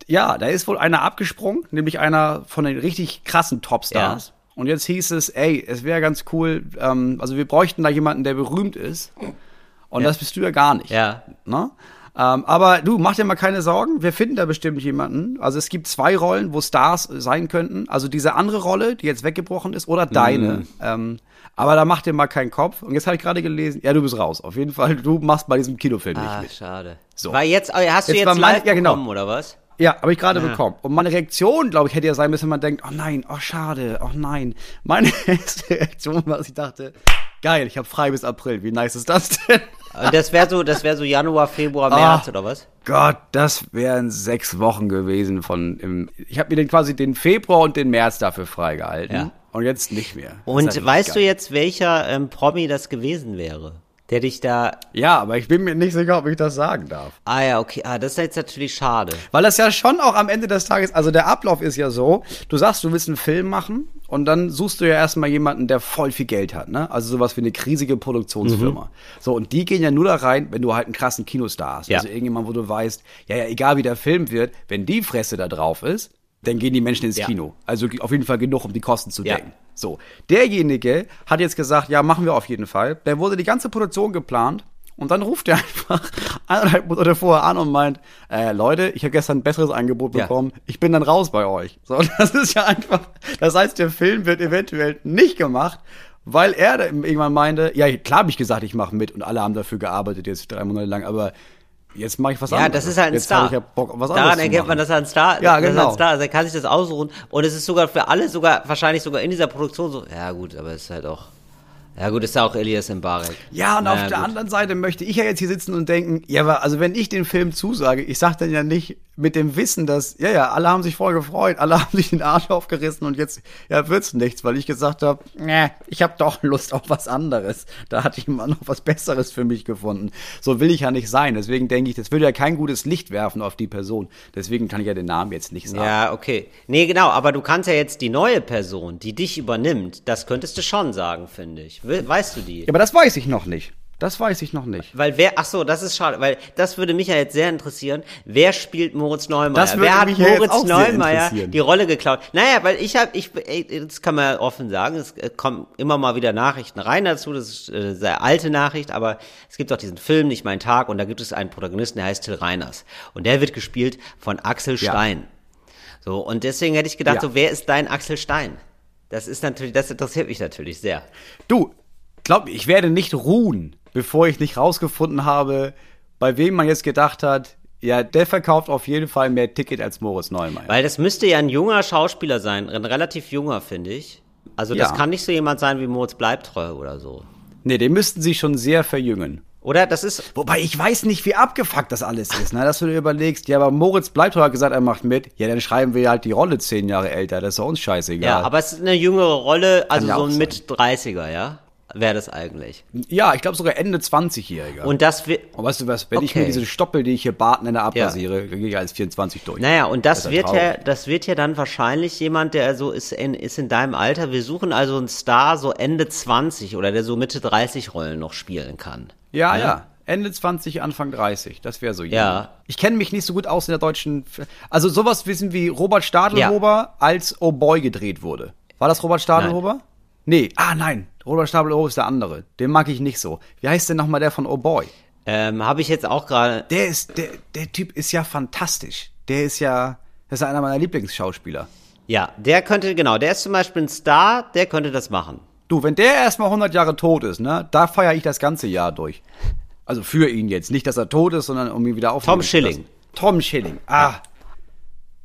ja, da ist wohl einer abgesprungen, nämlich einer von den richtig krassen Topstars. Ja. Und jetzt hieß es, ey, es wäre ganz cool, ähm, also wir bräuchten da jemanden, der berühmt ist. Und das bist du ja gar nicht. Ja. Ne? Ähm, aber du, mach dir mal keine Sorgen, wir finden da bestimmt jemanden. Also es gibt zwei Rollen, wo Stars sein könnten. Also diese andere Rolle, die jetzt weggebrochen ist, oder deine. Mhm. Ähm, aber da mach dir mal keinen Kopf. Und jetzt habe ich gerade gelesen, ja, du bist raus. Auf jeden Fall, du machst bei diesem Kinofilm Ah, nicht mit. schade. So. War jetzt, oh, hast du Jetzt jetzt, mein- ja, genau. bekommen, oder was? Ja, habe ich gerade Ja. bekommen. Und meine Reaktion, glaube ich, hätte ja sein müssen, wenn man denkt, oh nein, oh schade, oh nein. Meine erste Reaktion war, dass ich dachte, geil, ich habe frei bis April. Wie nice ist das denn? Und das wäre so, das wäre so Januar, Februar, Ah. März, oder was? Gott, das wären sechs Wochen gewesen von im, ich habe mir den quasi den Februar und den März dafür freigehalten. Ja. Und jetzt nicht mehr. Und weißt du jetzt, welcher ähm, Promi das gewesen wäre? Der dich da. Ja, aber ich bin mir nicht sicher, ob ich das sagen darf. Ah ja, okay. Ah, das ist jetzt natürlich schade. Weil das ja schon auch am Ende des Tages, also der Ablauf ist ja so, du sagst, du willst einen Film machen und dann suchst du ja erstmal jemanden, der voll viel Geld hat, ne? Also sowas wie eine riesige Produktionsfirma. Mhm. So, und die gehen ja nur da rein, wenn du halt einen krassen Kinostar hast. Ja. Also irgendjemand, wo du weißt, ja, ja, egal wie der Film wird, wenn die Fresse da drauf ist, dann gehen die Menschen ins Ja. Kino. Also auf jeden Fall genug, um die Kosten zu Ja. decken. So, derjenige hat jetzt gesagt, ja, machen wir auf jeden Fall. Der wurde die ganze Produktion geplant und dann ruft er einfach eineinhalb Monate vorher an und meint, äh, Leute, ich habe gestern ein besseres Angebot Ja. bekommen, ich bin dann raus bei euch. So, das ist ja einfach, das heißt, der Film wird eventuell nicht gemacht, weil er irgendwann meinte, ja, klar habe ich gesagt, ich mache mit und alle haben dafür gearbeitet jetzt drei Monate lang, aber jetzt mache ich was Ja, anderes. das ist halt ein jetzt Star. Ich ja Bock, was Daran erkennt man, dass er ein Star Ja, dass er genau. ein Star ist. Er kann sich das ausruhen. Und es ist sogar für alle, sogar wahrscheinlich sogar in dieser Produktion so. Ja, gut, aber es ist halt auch. Ja, gut, ist ja auch Elias Mbarek. Ja, und Naja, auf der gut. anderen Seite möchte ich ja jetzt hier sitzen und denken, ja, aber also wenn ich den Film zusage, ich sag dann ja nicht mit dem Wissen, dass, ja, ja, alle haben sich voll gefreut, alle haben sich den Arsch aufgerissen und jetzt, ja, wird's nichts, weil ich gesagt habe, nee, ich habe doch Lust auf was anderes. Da hatte ich immer noch was Besseres für mich gefunden. So will ich ja nicht sein. Deswegen denke ich, das würde ja kein gutes Licht werfen auf die Person. Deswegen kann ich ja den Namen jetzt nicht sagen. Ja, okay. Nee, genau, aber du kannst ja jetzt die neue Person, die dich übernimmt, das könntest du schon sagen, finde ich. We weißt du die? Ja, aber das weiß ich noch nicht. Das weiß ich noch nicht. Weil wer, ach so, das ist schade, weil das würde mich ja jetzt sehr interessieren. Wer spielt Moritz Neumeier? Das würde wer hat mich ja jetzt Moritz Neumeier interessieren. die Rolle geklaut? Naja, weil ich habe, ich, das kann man ja offen sagen, es äh, kommen immer mal wieder Nachrichten rein dazu, das ist äh, eine sehr alte Nachricht, aber es gibt auch diesen Film, Nicht mein Tag, und da gibt es einen Protagonisten, der heißt Till Reiners. Und der wird gespielt von Axel Ja. Stein. So, und deswegen hätte ich gedacht, Ja. so, wer ist dein Axel Stein? Das ist natürlich, das interessiert mich natürlich sehr. Du, glaub mir, ich werde nicht ruhen, bevor ich nicht rausgefunden habe, bei wem man jetzt gedacht hat, ja, der verkauft auf jeden Fall mehr Ticket als Moritz Neumeier. Weil das müsste ja ein junger Schauspieler sein, ein relativ junger, finde ich. Also das Ja. kann nicht so jemand sein wie Moritz Bleibtreu oder so. Nee, den müssten sie schon sehr verjüngen. Oder? Das ist. Wobei ich weiß nicht, wie abgefuckt das alles ist, ne? Dass du dir überlegst, ja, aber Moritz bleibt hat gesagt, er macht mit. Ja, dann schreiben wir halt die Rolle zehn Jahre älter, das ist doch uns scheißegal. Ja, aber es ist eine jüngere Rolle, also so ein sein. mit 30er, ja? Wäre das eigentlich. ja, ich glaube sogar Ende 20-Jähriger. Und das wird. weißt du was, wenn ich mir Okay. diese Stoppel, die ich hier Bartender abrasiere, dann gehe ich als 24 durch. Naja, und das, Das wird ja ja, das wird ja dann wahrscheinlich jemand, der so ist in, ist in deinem Alter. Wir suchen also einen Star so Ende 20 oder der so Mitte 30 Rollen noch spielen kann. Ja, ja. Ende 20, Anfang 30. Das wäre so Ja. jemand. Ich kenne mich nicht so gut aus in der deutschen. F also sowas wissen wie Robert Stadelhofer als Oh Boy gedreht wurde. War das Robert Stadelhofer? Nee. Ah, nein. Robert Stadelhofer ist der andere. Den mag ich nicht so. Wie heißt denn nochmal der von Oh Boy? Ähm, Habe ich jetzt auch gerade. Der ist, der, der Typ ist ja fantastisch. Der ist ja, das ist einer meiner Lieblingsschauspieler. Ja, der könnte, genau, der ist zum Beispiel ein Star, der könnte das machen. Du, wenn der erstmal 100 Jahre tot ist, ne, da feiere ich das ganze Jahr durch. Also für ihn jetzt. Nicht, dass er tot ist, sondern um ihn wieder aufzunehmen. Tom Schilling. Tom Schilling. Ah.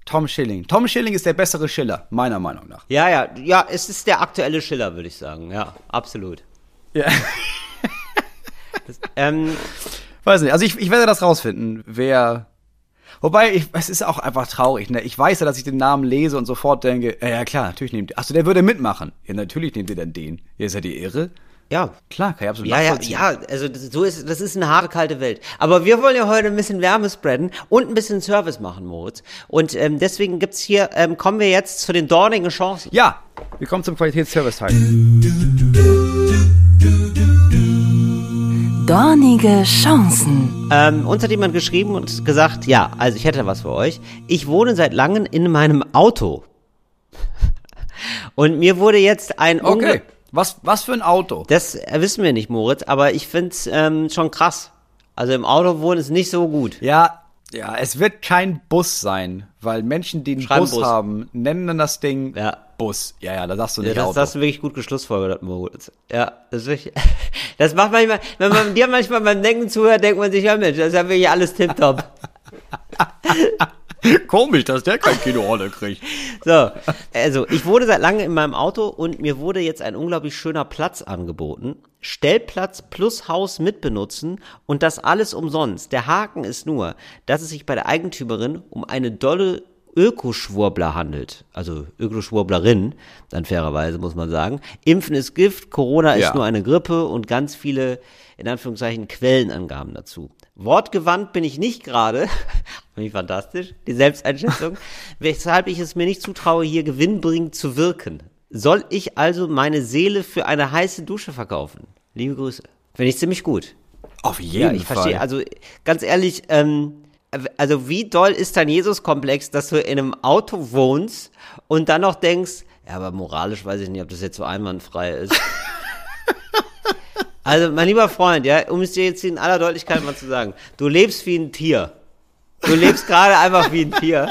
Tom Schilling. Tom Schilling ist der bessere Schiller, meiner Meinung nach. Ja, ja, ja, es ist der aktuelle Schiller, würde ich sagen. Ja, absolut. Ja. Ähm, Weiß nicht. Also ich, ich werde das rausfinden, wer. Wobei, ich, es ist auch einfach traurig, ne? Ich weiß ja, dass ich den Namen lese und sofort denke, ja, ja klar, natürlich nehmt Achso, der würde mitmachen. Ja, natürlich nehmt ihr dann den. Ja, ist ja die Irre. Ja. Klar, kann ich absolut Ja, ja, nachvollziehen. ja, also das, so ist, das ist eine harte, kalte Welt. Aber wir wollen ja heute ein bisschen Wärme spreaden und ein bisschen Service machen, Moritz. Und ähm, deswegen gibt's hier, ähm, kommen wir jetzt zu den dornigen Chancen. Ja, wir kommen zum Qualitätsservice-Teil. Dornige Chancen. Ähm, uns hat jemand geschrieben und gesagt, ja, also ich hätte was für euch. Ich wohne seit langem in meinem Auto. Und mir wurde jetzt ein Okay. Unge Was, was für ein Auto? Das wissen wir nicht, Moritz, aber ich find's ähm, schon krass. Also im Auto wohnen ist nicht so gut. Ja, ja, es wird kein Bus sein, weil Menschen, die einen Bus, Bus. haben, nennen dann das Ding Ja. Bus. Ja, ja, da sagst du Ja, nicht das, Auto. das hast du wirklich gut geschlussfolgert, Moritz. Ja, das ist wirklich, das macht manchmal, wenn man dir manchmal beim Denken zuhört, denkt man sich, ja Mensch, das ist ja wirklich alles tipptopp. Komisch, dass der kein Kinorolle kriegt. So, also ich wurde seit langem in meinem Auto und mir wurde jetzt ein unglaublich schöner Platz angeboten. Stellplatz plus Haus mitbenutzen und das alles umsonst. Der Haken ist nur, dass es sich bei der Eigentümerin um eine dolle Ökoschwurbler handelt. Also Ökoschwurblerin, dann fairerweise muss man sagen. Impfen ist Gift, Corona ist Ja. nur eine Grippe und ganz viele, in Anführungszeichen, Quellenangaben dazu. Wortgewandt bin ich nicht gerade. Ich fantastisch. Die Selbsteinschätzung. weshalb ich es mir nicht zutraue, hier gewinnbringend zu wirken. Soll ich also meine Seele für eine heiße Dusche verkaufen? Liebe Grüße. Finde ich ziemlich gut. Auf jeden Ja, ich Fall. verstehe. Also ganz ehrlich, ähm, also wie doll ist dein Jesus-Komplex, dass du in einem Auto wohnst und dann noch denkst, ja, aber moralisch weiß ich nicht, ob das jetzt so einwandfrei ist. also, mein lieber Freund, ja, um es dir jetzt in aller Deutlichkeit mal zu sagen, du lebst wie ein Tier. Du lebst gerade einfach wie ein Tier.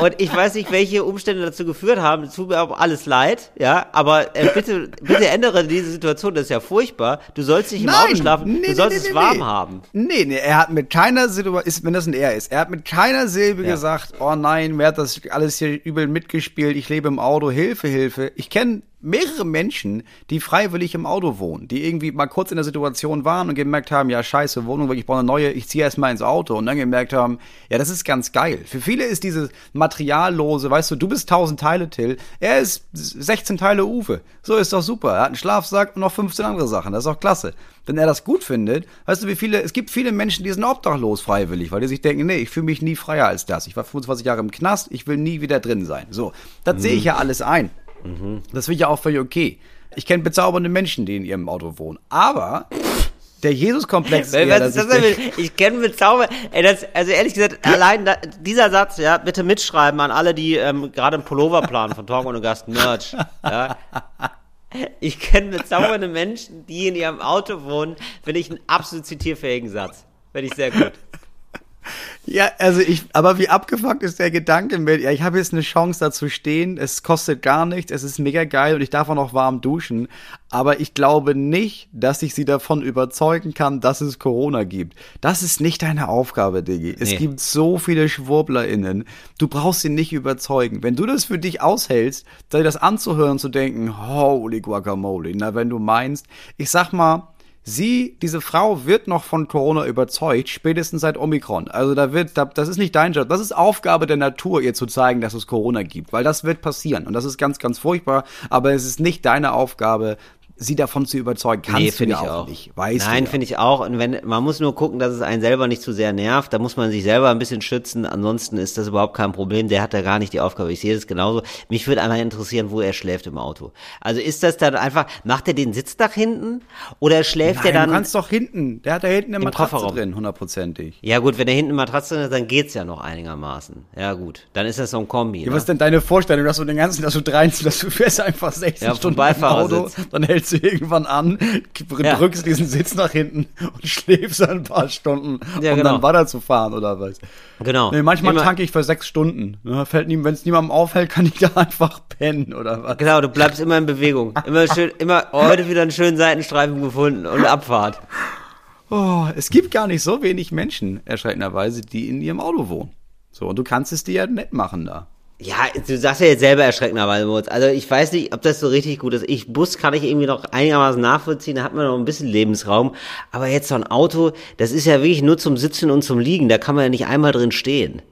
Und ich weiß nicht, welche Umstände dazu geführt haben. Es tut mir auch alles leid, ja. Aber äh, bitte, bitte ändere diese Situation. Das ist ja furchtbar. Du sollst nicht im Auto schlafen. du sollst es warm haben. Nee, nee, er hat mit keiner Situation, wenn das ein Er ist, er hat mit keiner Silbe Ja. gesagt, oh nein, mir hat das alles hier übel mitgespielt, ich lebe im Auto, Hilfe, Hilfe. Ich kenne mehrere Menschen, die freiwillig im Auto wohnen, die irgendwie mal kurz in der Situation waren und gemerkt haben, ja scheiße, Wohnung, ich brauche eine neue, ich ziehe erstmal ins Auto und dann gemerkt haben, ja, das ist ganz geil. Für viele ist dieses materiallose, weißt du, du bist 1000 Teile Till, er ist 16 Teile Uwe. So ist doch super. Er hat einen Schlafsack und noch 15 andere Sachen, das ist doch klasse. Wenn er das gut findet, weißt du, wie viele, es gibt viele Menschen, die sind obdachlos freiwillig, weil die sich denken, nee, ich fühle mich nie freier als das. Ich war 25 Jahre im Knast, ich will nie wieder drin sein. So, das sehe ich ja alles ein. Das finde ich ja auch völlig okay. Ich kenne bezaubernde Menschen, die in ihrem Auto wohnen. Aber der Jesus-Komplex ich kenne mit Zauber. Ey, das, also ehrlich gesagt, allein da, dieser Satz, ja, bitte mitschreiben an alle, die ähm, gerade einen Pullover planen von Talk ohne Gast Merch. Ja. Ich kenne bezaubernde Menschen, die in ihrem Auto wohnen, finde ich einen absolut zitierfähigen Satz. Finde ich sehr gut. Ja, also ich, aber wie abgefuckt ist der Gedanke mit, ja, ich habe jetzt eine Chance da zu stehen, es kostet gar nichts, es ist mega geil und ich darf auch noch warm duschen, aber ich glaube nicht, dass ich sie davon überzeugen kann, dass es Corona gibt. Das ist nicht deine Aufgabe, Diggi. Es Nee. gibt so viele SchwurblerInnen, du brauchst sie nicht überzeugen. Wenn du das für dich aushältst, dir das anzuhören und zu denken, holy guacamole, na, wenn du meinst, ich sag mal, Sie, diese Frau wird noch von Corona überzeugt, spätestens seit Omikron. Also da wird, da, das ist nicht dein Job. Das ist Aufgabe der Natur, ihr zu zeigen, dass es Corona gibt, weil das wird passieren und das ist ganz, ganz furchtbar. Aber es ist nicht deine Aufgabe, sie davon zu überzeugen. Kannst Nee, du finde ich auch nicht. Weißt Nein, du ja. finde ich auch. Und wenn, man muss nur gucken, dass es einen selber nicht zu sehr nervt. Da muss man sich selber ein bisschen schützen. Ansonsten ist das überhaupt kein Problem. Der hat da gar nicht die Aufgabe. Ich sehe das genauso. Mich würde einmal interessieren, wo er schläft im Auto. Also ist das dann einfach, macht er den Sitz nach hinten? Oder schläft Nein, er du dann? kannst doch hinten. Der hat da hinten eine Im Matratze Kofferraum. drin, hundertprozentig. Ja gut, wenn er hinten eine Matratze drin hat, dann geht's ja noch einigermaßen. Ja gut, dann ist das so ein Kombi. Ja, ne? was ist denn deine Vorstellung, dass du den ganzen, dass du dreizehn, dass du fährst einfach 16 Ja, Stunden im Auto, dann hältst du irgendwann an, Ja. drückst diesen Sitz nach hinten und schläfst ein paar Stunden, Ja, um genau. dann weiterzufahren oder was? Genau. Nee, manchmal Immer- tanke ich für sechs Stunden. Ne, fällt nie, wenn es niemandem auffällt, kann ich da einfach pennen oder was? Genau, du bleibst immer in Bewegung. Immer schön, immer heute wieder einen schönen Seitenstreifen gefunden und Abfahrt. Oh, es gibt gar nicht so wenig Menschen, erschreckenderweise, die in ihrem Auto wohnen. So, und du kannst es dir ja nett machen da. Ja, du sagst ja jetzt selber erschreckenderweise, Moritz. Also ich weiß nicht, ob das so richtig gut ist. Ich, Bus kann ich irgendwie noch einigermaßen nachvollziehen, da hat man noch ein bisschen Lebensraum. Aber jetzt so ein Auto, das ist ja wirklich nur zum Sitzen und zum Liegen, da kann man ja nicht einmal drin stehen.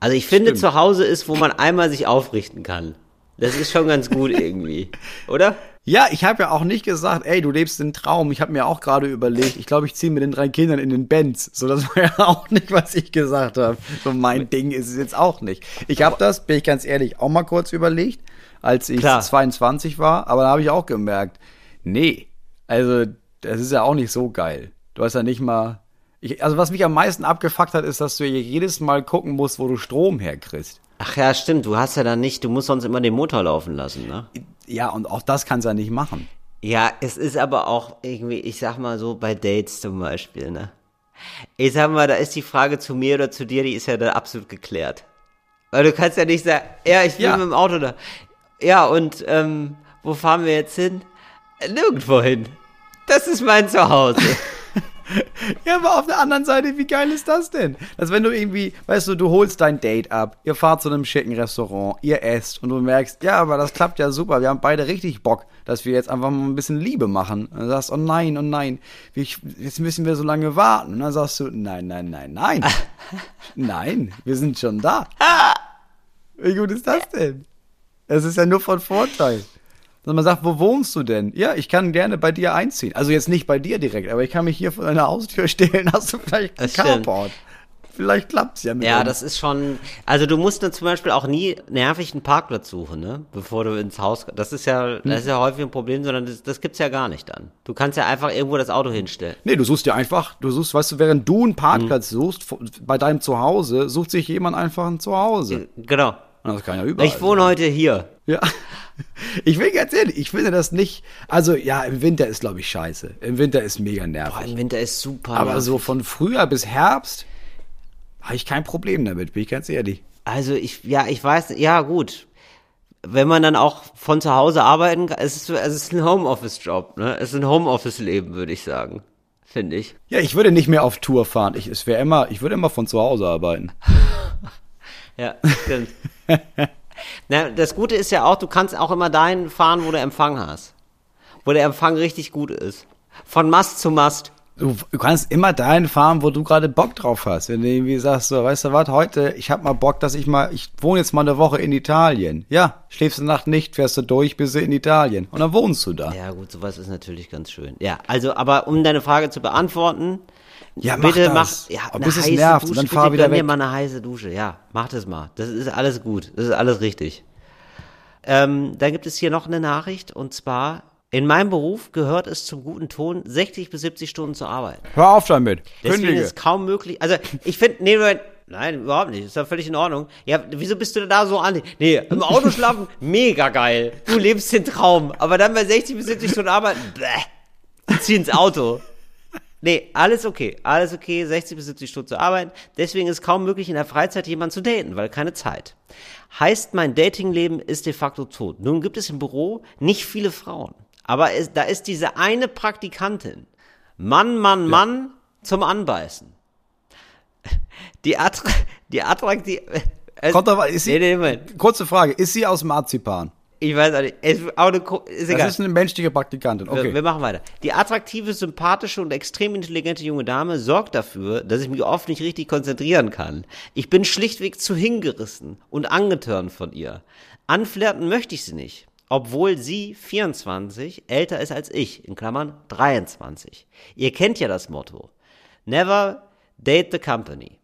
Also ich finde, zu Hause ist, wo man einmal sich aufrichten kann. Das ist schon ganz gut irgendwie, oder? Ja, ich habe ja auch nicht gesagt, ey, du lebst den Traum. Ich habe mir auch gerade überlegt, ich glaube, ich ziehe mit den drei Kindern in den Benz. So, das war ja auch nicht, was ich gesagt habe. So mein Ding ist es jetzt auch nicht. Ich habe das, bin ich ganz ehrlich, auch mal kurz überlegt, als ich Klar. 22 war. Aber da habe ich auch gemerkt, nee, also das ist ja auch nicht so geil. Du hast ja nicht mal... Ich, also was mich am meisten abgefuckt hat, ist, dass du jedes Mal gucken musst, wo du Strom herkriegst. Ach ja, stimmt, du hast ja dann nicht, du musst sonst immer den Motor laufen lassen, ne? Ja, und auch das kannst du ja nicht machen. Ja, es ist aber auch irgendwie, ich sag mal so, bei Dates zum Beispiel, ne? Ich sag mal, da ist die Frage zu mir oder zu dir, die ist ja da absolut geklärt. Weil du kannst ja nicht sagen, ja, ich bin Ja. mit dem Auto da. Ja, und ähm, wo fahren wir jetzt hin? Nirgendwo hin. Das ist mein Zuhause. Ja, aber auf der anderen Seite, wie geil ist das denn? Dass wenn du irgendwie, weißt du, du holst dein Date ab, ihr fahrt zu einem schicken Restaurant, ihr esst und du merkst, ja, aber das klappt ja super, wir haben beide richtig Bock, dass wir jetzt einfach mal ein bisschen Liebe machen. Und du sagst, oh nein, oh nein, jetzt müssen wir so lange warten. Und dann sagst du, nein, nein, nein, nein. nein, wir sind schon da. Wie gut ist das denn? Es ist ja nur von Vorteil. Dass man sagt, wo wohnst du denn? Ja, ich kann gerne bei dir einziehen. Also jetzt nicht bei dir direkt, aber ich kann mich hier vor deiner Haustür stellen. Hast du vielleicht ein Das stimmt. Carport? Vielleicht klappt's ja mit ja, uns. das ist schon, also du musst dann zum Beispiel auch nie nervig einen Parkplatz suchen, ne? Bevor du ins Haus, das ist ja, das ist ja häufig ein Problem, sondern das, das gibt's ja gar nicht dann. Du kannst ja einfach irgendwo das Auto hinstellen. Nee, du suchst dir einfach, du suchst, weißt du, während du einen Parkplatz Mhm. suchst, bei deinem Zuhause, sucht sich jemand einfach ein Zuhause. Genau. Und das kann ja überall. Ich wohne heute hier. Ja. Ich will ganz ehrlich, ich finde das nicht, also ja, im Winter ist, glaube ich, scheiße. Im Winter ist mega nervig. Im Winter ist super. Aber nervig. so von Frühjahr bis Herbst habe ich kein Problem damit, bin ich ganz ehrlich. Also ich, ja, ich weiß, ja gut. Wenn man dann auch von zu Hause arbeiten kann, es ist, es ist ein Homeoffice-Job, ne? Es ist ein Homeoffice-Leben, würde ich sagen. Finde ich. Ja, ich würde nicht mehr auf Tour fahren. Ich, es wäre immer, ich würde immer von zu Hause arbeiten. Ja, stimmt. Na, das Gute ist ja auch, du kannst auch immer dahin fahren, wo du Empfang hast. Wo der Empfang richtig gut ist. Von Mast zu Mast. Du, du kannst immer dahin fahren, wo du gerade Bock drauf hast. Wenn du irgendwie sagst, so, weißt du was, heute, ich hab mal Bock, dass ich mal, ich wohne jetzt mal eine Woche in Italien. Ja, schläfst du Nacht nicht, fährst du durch, bist du in Italien. Und dann wohnst du da. Ja, gut, sowas ist natürlich ganz schön. Ja, also, aber um deine Frage zu beantworten, Ja, mach bitte das. mach, ja, Aber eine bis es heiße nervt, Dusche, dann bitte fahr wieder gönn dir weg. mal eine heiße Dusche. Ja, mach das mal. Das ist alles gut. Das ist alles richtig. Ähm, dann gibt es hier noch eine Nachricht und zwar In meinem Beruf gehört es zum guten Ton, 60 bis 70 Stunden zu arbeiten. Hör auf damit. Deswegen Kündige. ist es kaum möglich. Also ich finde, nee, Moment, nein, überhaupt nicht. Ist ja völlig in Ordnung. Ja, wieso bist du denn da so an? Nee, im Auto schlafen, mega geil. Du lebst den Traum. Aber dann bei 60 bis 70 Stunden arbeiten, bäh, zieh ins Auto. Nee, alles okay. Alles okay, 60 bis 70 Stunden zu arbeiten. Deswegen ist kaum möglich, in der Freizeit jemanden zu daten, weil keine Zeit. Heißt, mein Datingleben ist de facto tot. Nun gibt es im Büro nicht viele Frauen. Aber es, da ist diese eine Praktikantin. Mann, Mann, Mann zum Anbeißen. Die, Attra die attraktiv. äh, Kommt doch, ist sie, nee, nee, kurze Frage, ist sie aus Marzipan? Ich weiß auch nicht. Es, aber eine, Ko- ist egal. Das ist eine menschliche Praktikantin, Wir, okay. wir machen weiter. Die attraktive, sympathische und extrem intelligente junge Dame sorgt dafür, dass ich mich oft nicht richtig konzentrieren kann. Ich bin schlichtweg zu hingerissen und angetörnt von ihr. Anflirten möchte ich sie nicht, obwohl sie 24 älter ist als ich, in Klammern 23. Ihr kennt ja das Motto. Never date the company.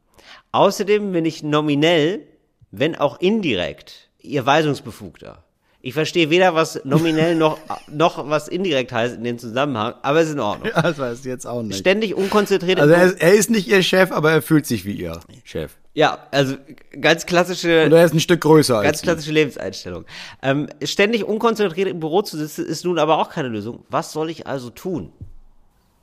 Außerdem bin ich nominell, wenn auch indirekt, ihr Weisungsbefugter. Ich verstehe weder, was nominell noch, noch was indirekt heißt in dem Zusammenhang, aber es ist in Ordnung. Ja, das weiß ich jetzt auch nicht. Ständig unkonzentriert. im Also er ist, er ist nicht ihr Chef, aber er fühlt sich wie ihr Chef. ja, also ganz klassische, Und er ist ein Stück größer ganz als klassische Lebenseinstellung. Ähm, ständig unkonzentriert im Büro zu sitzen, ist nun aber auch keine Lösung. Was soll ich also tun?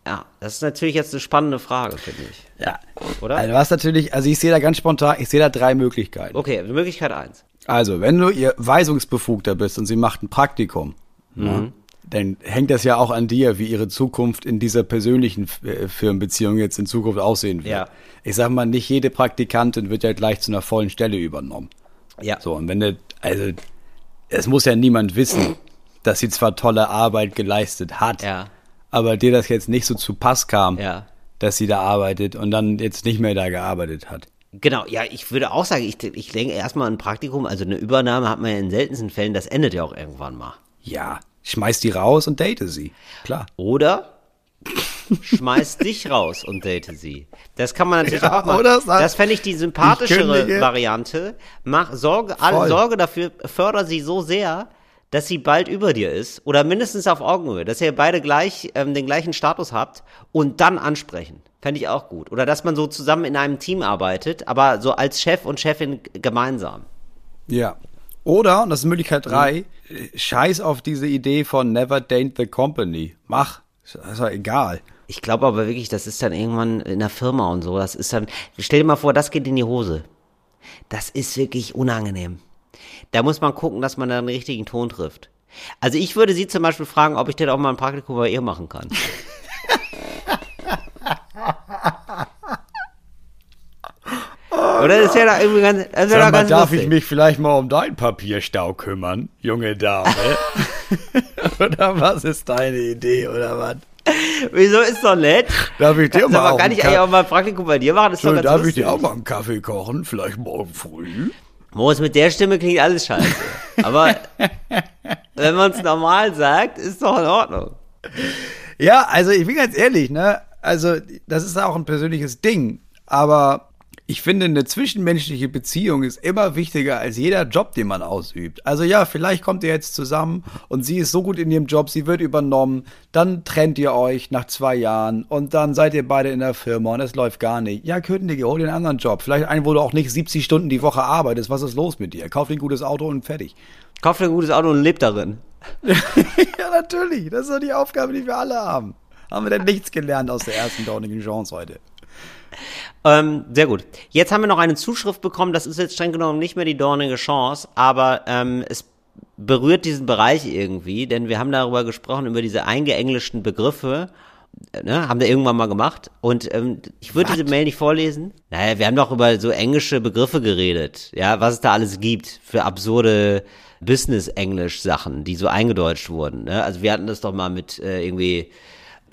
Ja, das ist natürlich jetzt eine spannende Frage, finde ich. Ja. Oder? Also was natürlich, also ich sehe da ganz spontan, ich sehe da drei Möglichkeiten. Okay, Möglichkeit eins. Also, wenn du ihr Weisungsbefugter bist und sie macht ein Praktikum, ne, dann hängt das ja auch an dir, wie ihre Zukunft in dieser persönlichen äh, Firmenbeziehung jetzt in Zukunft aussehen wird. Ja. Ich sag mal, nicht jede Praktikantin wird ja gleich zu einer vollen Stelle übernommen. Ja. So, und wenn du, also, es muss ja niemand wissen, dass sie zwar tolle Arbeit geleistet hat, Ja. aber dir das jetzt nicht so zu Pass kam, Ja. dass sie da arbeitet und dann jetzt nicht mehr da gearbeitet hat. Genau, ja, ich würde auch sagen, ich, ich denke erstmal ein Praktikum, also eine Übernahme hat man ja in seltensten Fällen, das endet ja auch irgendwann mal. Ja, schmeiß die raus und date sie. Klar. Oder schmeiß dich raus und date sie. Das kann man natürlich Ja, auch machen. oder sag- das fände ich die sympathischere Ich. Variante. Mach Sorge, alle. Sorge dafür, förder sie so sehr, dass sie bald über dir ist oder mindestens auf Augenhöhe, dass ihr beide gleich ähm, den gleichen Status habt und dann ansprechen. Fände ich auch gut. Oder dass man so zusammen in einem Team arbeitet, aber so als Chef und Chefin gemeinsam. Ja. Oder, und das ist Möglichkeit drei, äh, scheiß auf diese Idee von never date the company. Mach. Ist ist doch egal. Ich glaube aber wirklich, das ist dann irgendwann in der Firma und so. Das ist dann, stell dir mal vor, das geht in die Hose. Das ist wirklich unangenehm. Da muss man gucken, dass man da einen richtigen Ton trifft. Also ich würde sie zum Beispiel fragen, ob ich denn auch mal ein Praktikum bei ihr machen kann. Oder das wäre da irgendwie ganz, das Sag doch mal, ganz darf lustig. ich mich vielleicht mal um deinen Papierstau kümmern, junge Dame? oder was ist deine Idee, oder was? Wieso ist doch nett? Darf ich dir Sag mal kann ich eigentlich auch mal ein Praktikum bei dir machen? Das ist doch So, ganz darf lustig. ich dir auch mal einen Kaffee kochen? Vielleicht morgen früh? Moritz, mit der Stimme klingt alles scheiße. Aber wenn man es normal sagt, ist doch in Ordnung. Ja, also ich bin ganz ehrlich, ne? Also, das ist auch ein persönliches Ding. Aber ich finde, eine zwischenmenschliche Beziehung ist immer wichtiger als jeder Job, den man ausübt. Also ja, vielleicht kommt ihr jetzt zusammen und sie ist so gut in ihrem Job, sie wird übernommen, dann trennt ihr euch nach zwei Jahren und dann seid ihr beide in der Firma und es läuft gar nicht. Ja, kündige, hol dir einen anderen Job. Vielleicht einen, wo du auch nicht 70 Stunden die Woche arbeitest. Was ist los mit dir? Kauf dir ein gutes Auto und fertig. Kauf dir ein gutes Auto und leb darin. ja, natürlich. Das ist doch die Aufgabe, die wir alle haben. Haben wir denn nichts gelernt aus der ersten dornigen Chance heute? Ähm, sehr gut. Jetzt haben wir noch eine Zuschrift bekommen, das ist jetzt streng genommen nicht mehr die dornige Chance, aber ähm, es berührt diesen Bereich irgendwie, denn wir haben darüber gesprochen, über diese eingeenglischten Begriffe, ne, haben wir irgendwann mal gemacht. Und ähm, ich würde diese Mail nicht vorlesen. Naja, wir haben doch über so englische Begriffe geredet, ja, was es da alles gibt für absurde Business-Englisch-Sachen, die so eingedeutscht wurden. Ne? Also wir hatten das doch mal mit äh, irgendwie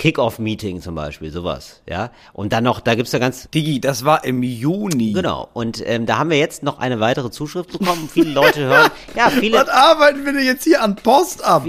Kick-Off-Meeting zum Beispiel, sowas, ja. Und dann noch, da gibt's ja ganz, Digi, das war im Juni. Genau. Und ähm, da haben wir jetzt noch eine weitere Zuschrift bekommen. Viele Leute hören. Ja, viele. Was arbeiten wir denn jetzt hier an Post ab?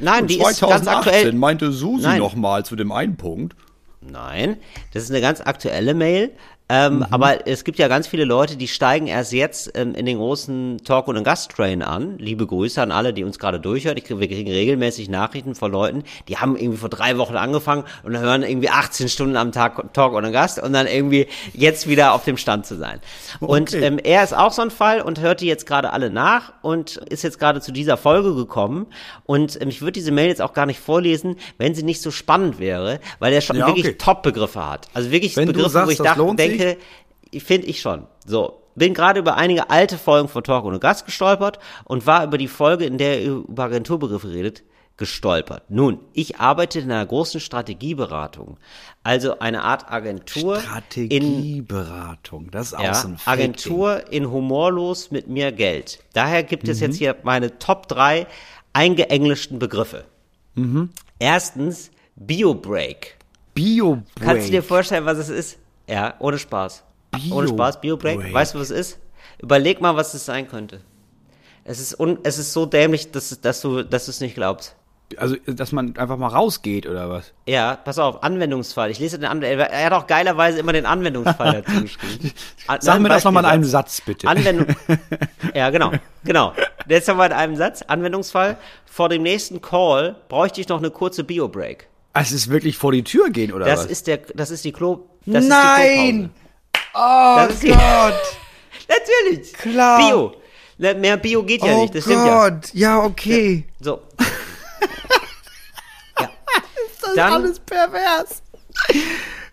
Nein, die ist 2018 ganz aktuell. meinte Susi Nein. noch mal zu dem einen Punkt. Nein, das ist eine ganz aktuelle Mail. Ähm, Mhm. Aber es gibt ja ganz viele Leute, die steigen erst jetzt ähm, in den großen Talk- und Gasttrain an. Liebe Grüße an alle, die uns gerade durchhören. Ich, wir kriegen regelmäßig Nachrichten von Leuten, die haben irgendwie vor drei Wochen angefangen und hören irgendwie 18 Stunden am Tag Talk und Gast und dann irgendwie jetzt wieder auf dem Stand zu sein. Und Okay. ähm, er ist auch so ein Fall und hört die jetzt gerade alle nach und ist jetzt gerade zu dieser Folge gekommen. Und ähm, ich würde diese Mail jetzt auch gar nicht vorlesen, wenn sie nicht so spannend wäre, weil er schon Ja, wirklich okay. Top-Begriffe hat. Also wirklich Wenn Begriffe, sagst, wo ich dachte, lohnt denke, finde ich schon. So. Bin gerade über einige alte Folgen von Talk ohne Gast gestolpert und war über die Folge, in der er über Agenturbegriffe redet, gestolpert. Nun, ich arbeite in einer großen Strategieberatung. Also eine Art Agentur in Strategieberatung, das ist auch ja, so ein Fake-Ding. Agentur in Humorlos mit mehr Geld. Daher gibt Mhm. es jetzt hier meine Top 3 eingeenglischten Begriffe. Mhm. Erstens, Biobreak. Bio Kannst du dir vorstellen, was es ist? Ja, ohne Spaß. ohne Spaß, Biobreak. Break. Weißt du, was es ist? Überleg mal, was es sein könnte. Es ist, un es ist so dämlich, dass, dass, du, es nicht glaubst. Also, dass man einfach mal rausgeht oder was? Ja, pass auf, Anwendungsfall. Ich lese den An Er hat auch geilerweise immer den Anwendungsfall dazu geschrieben. An- Sag mir das nochmal in einem. Satz, bitte. Anwendung. ja, genau, genau. Jetzt haben wir in einem Satz. Anwendungsfall. Vor dem nächsten Call bräuchte ich noch eine kurze Bio-Break. Es ist wirklich vor die Tür gehen oder Das was? ist der, das ist die Klo, das Nein! ist Oh Das ist die- Gott! Natürlich. Klar. Bio. Ne, Mehr Bio geht ja oh nicht, das stimmt ja. Gott! Ja, okay. So. ja. Das Dann- ist alles pervers.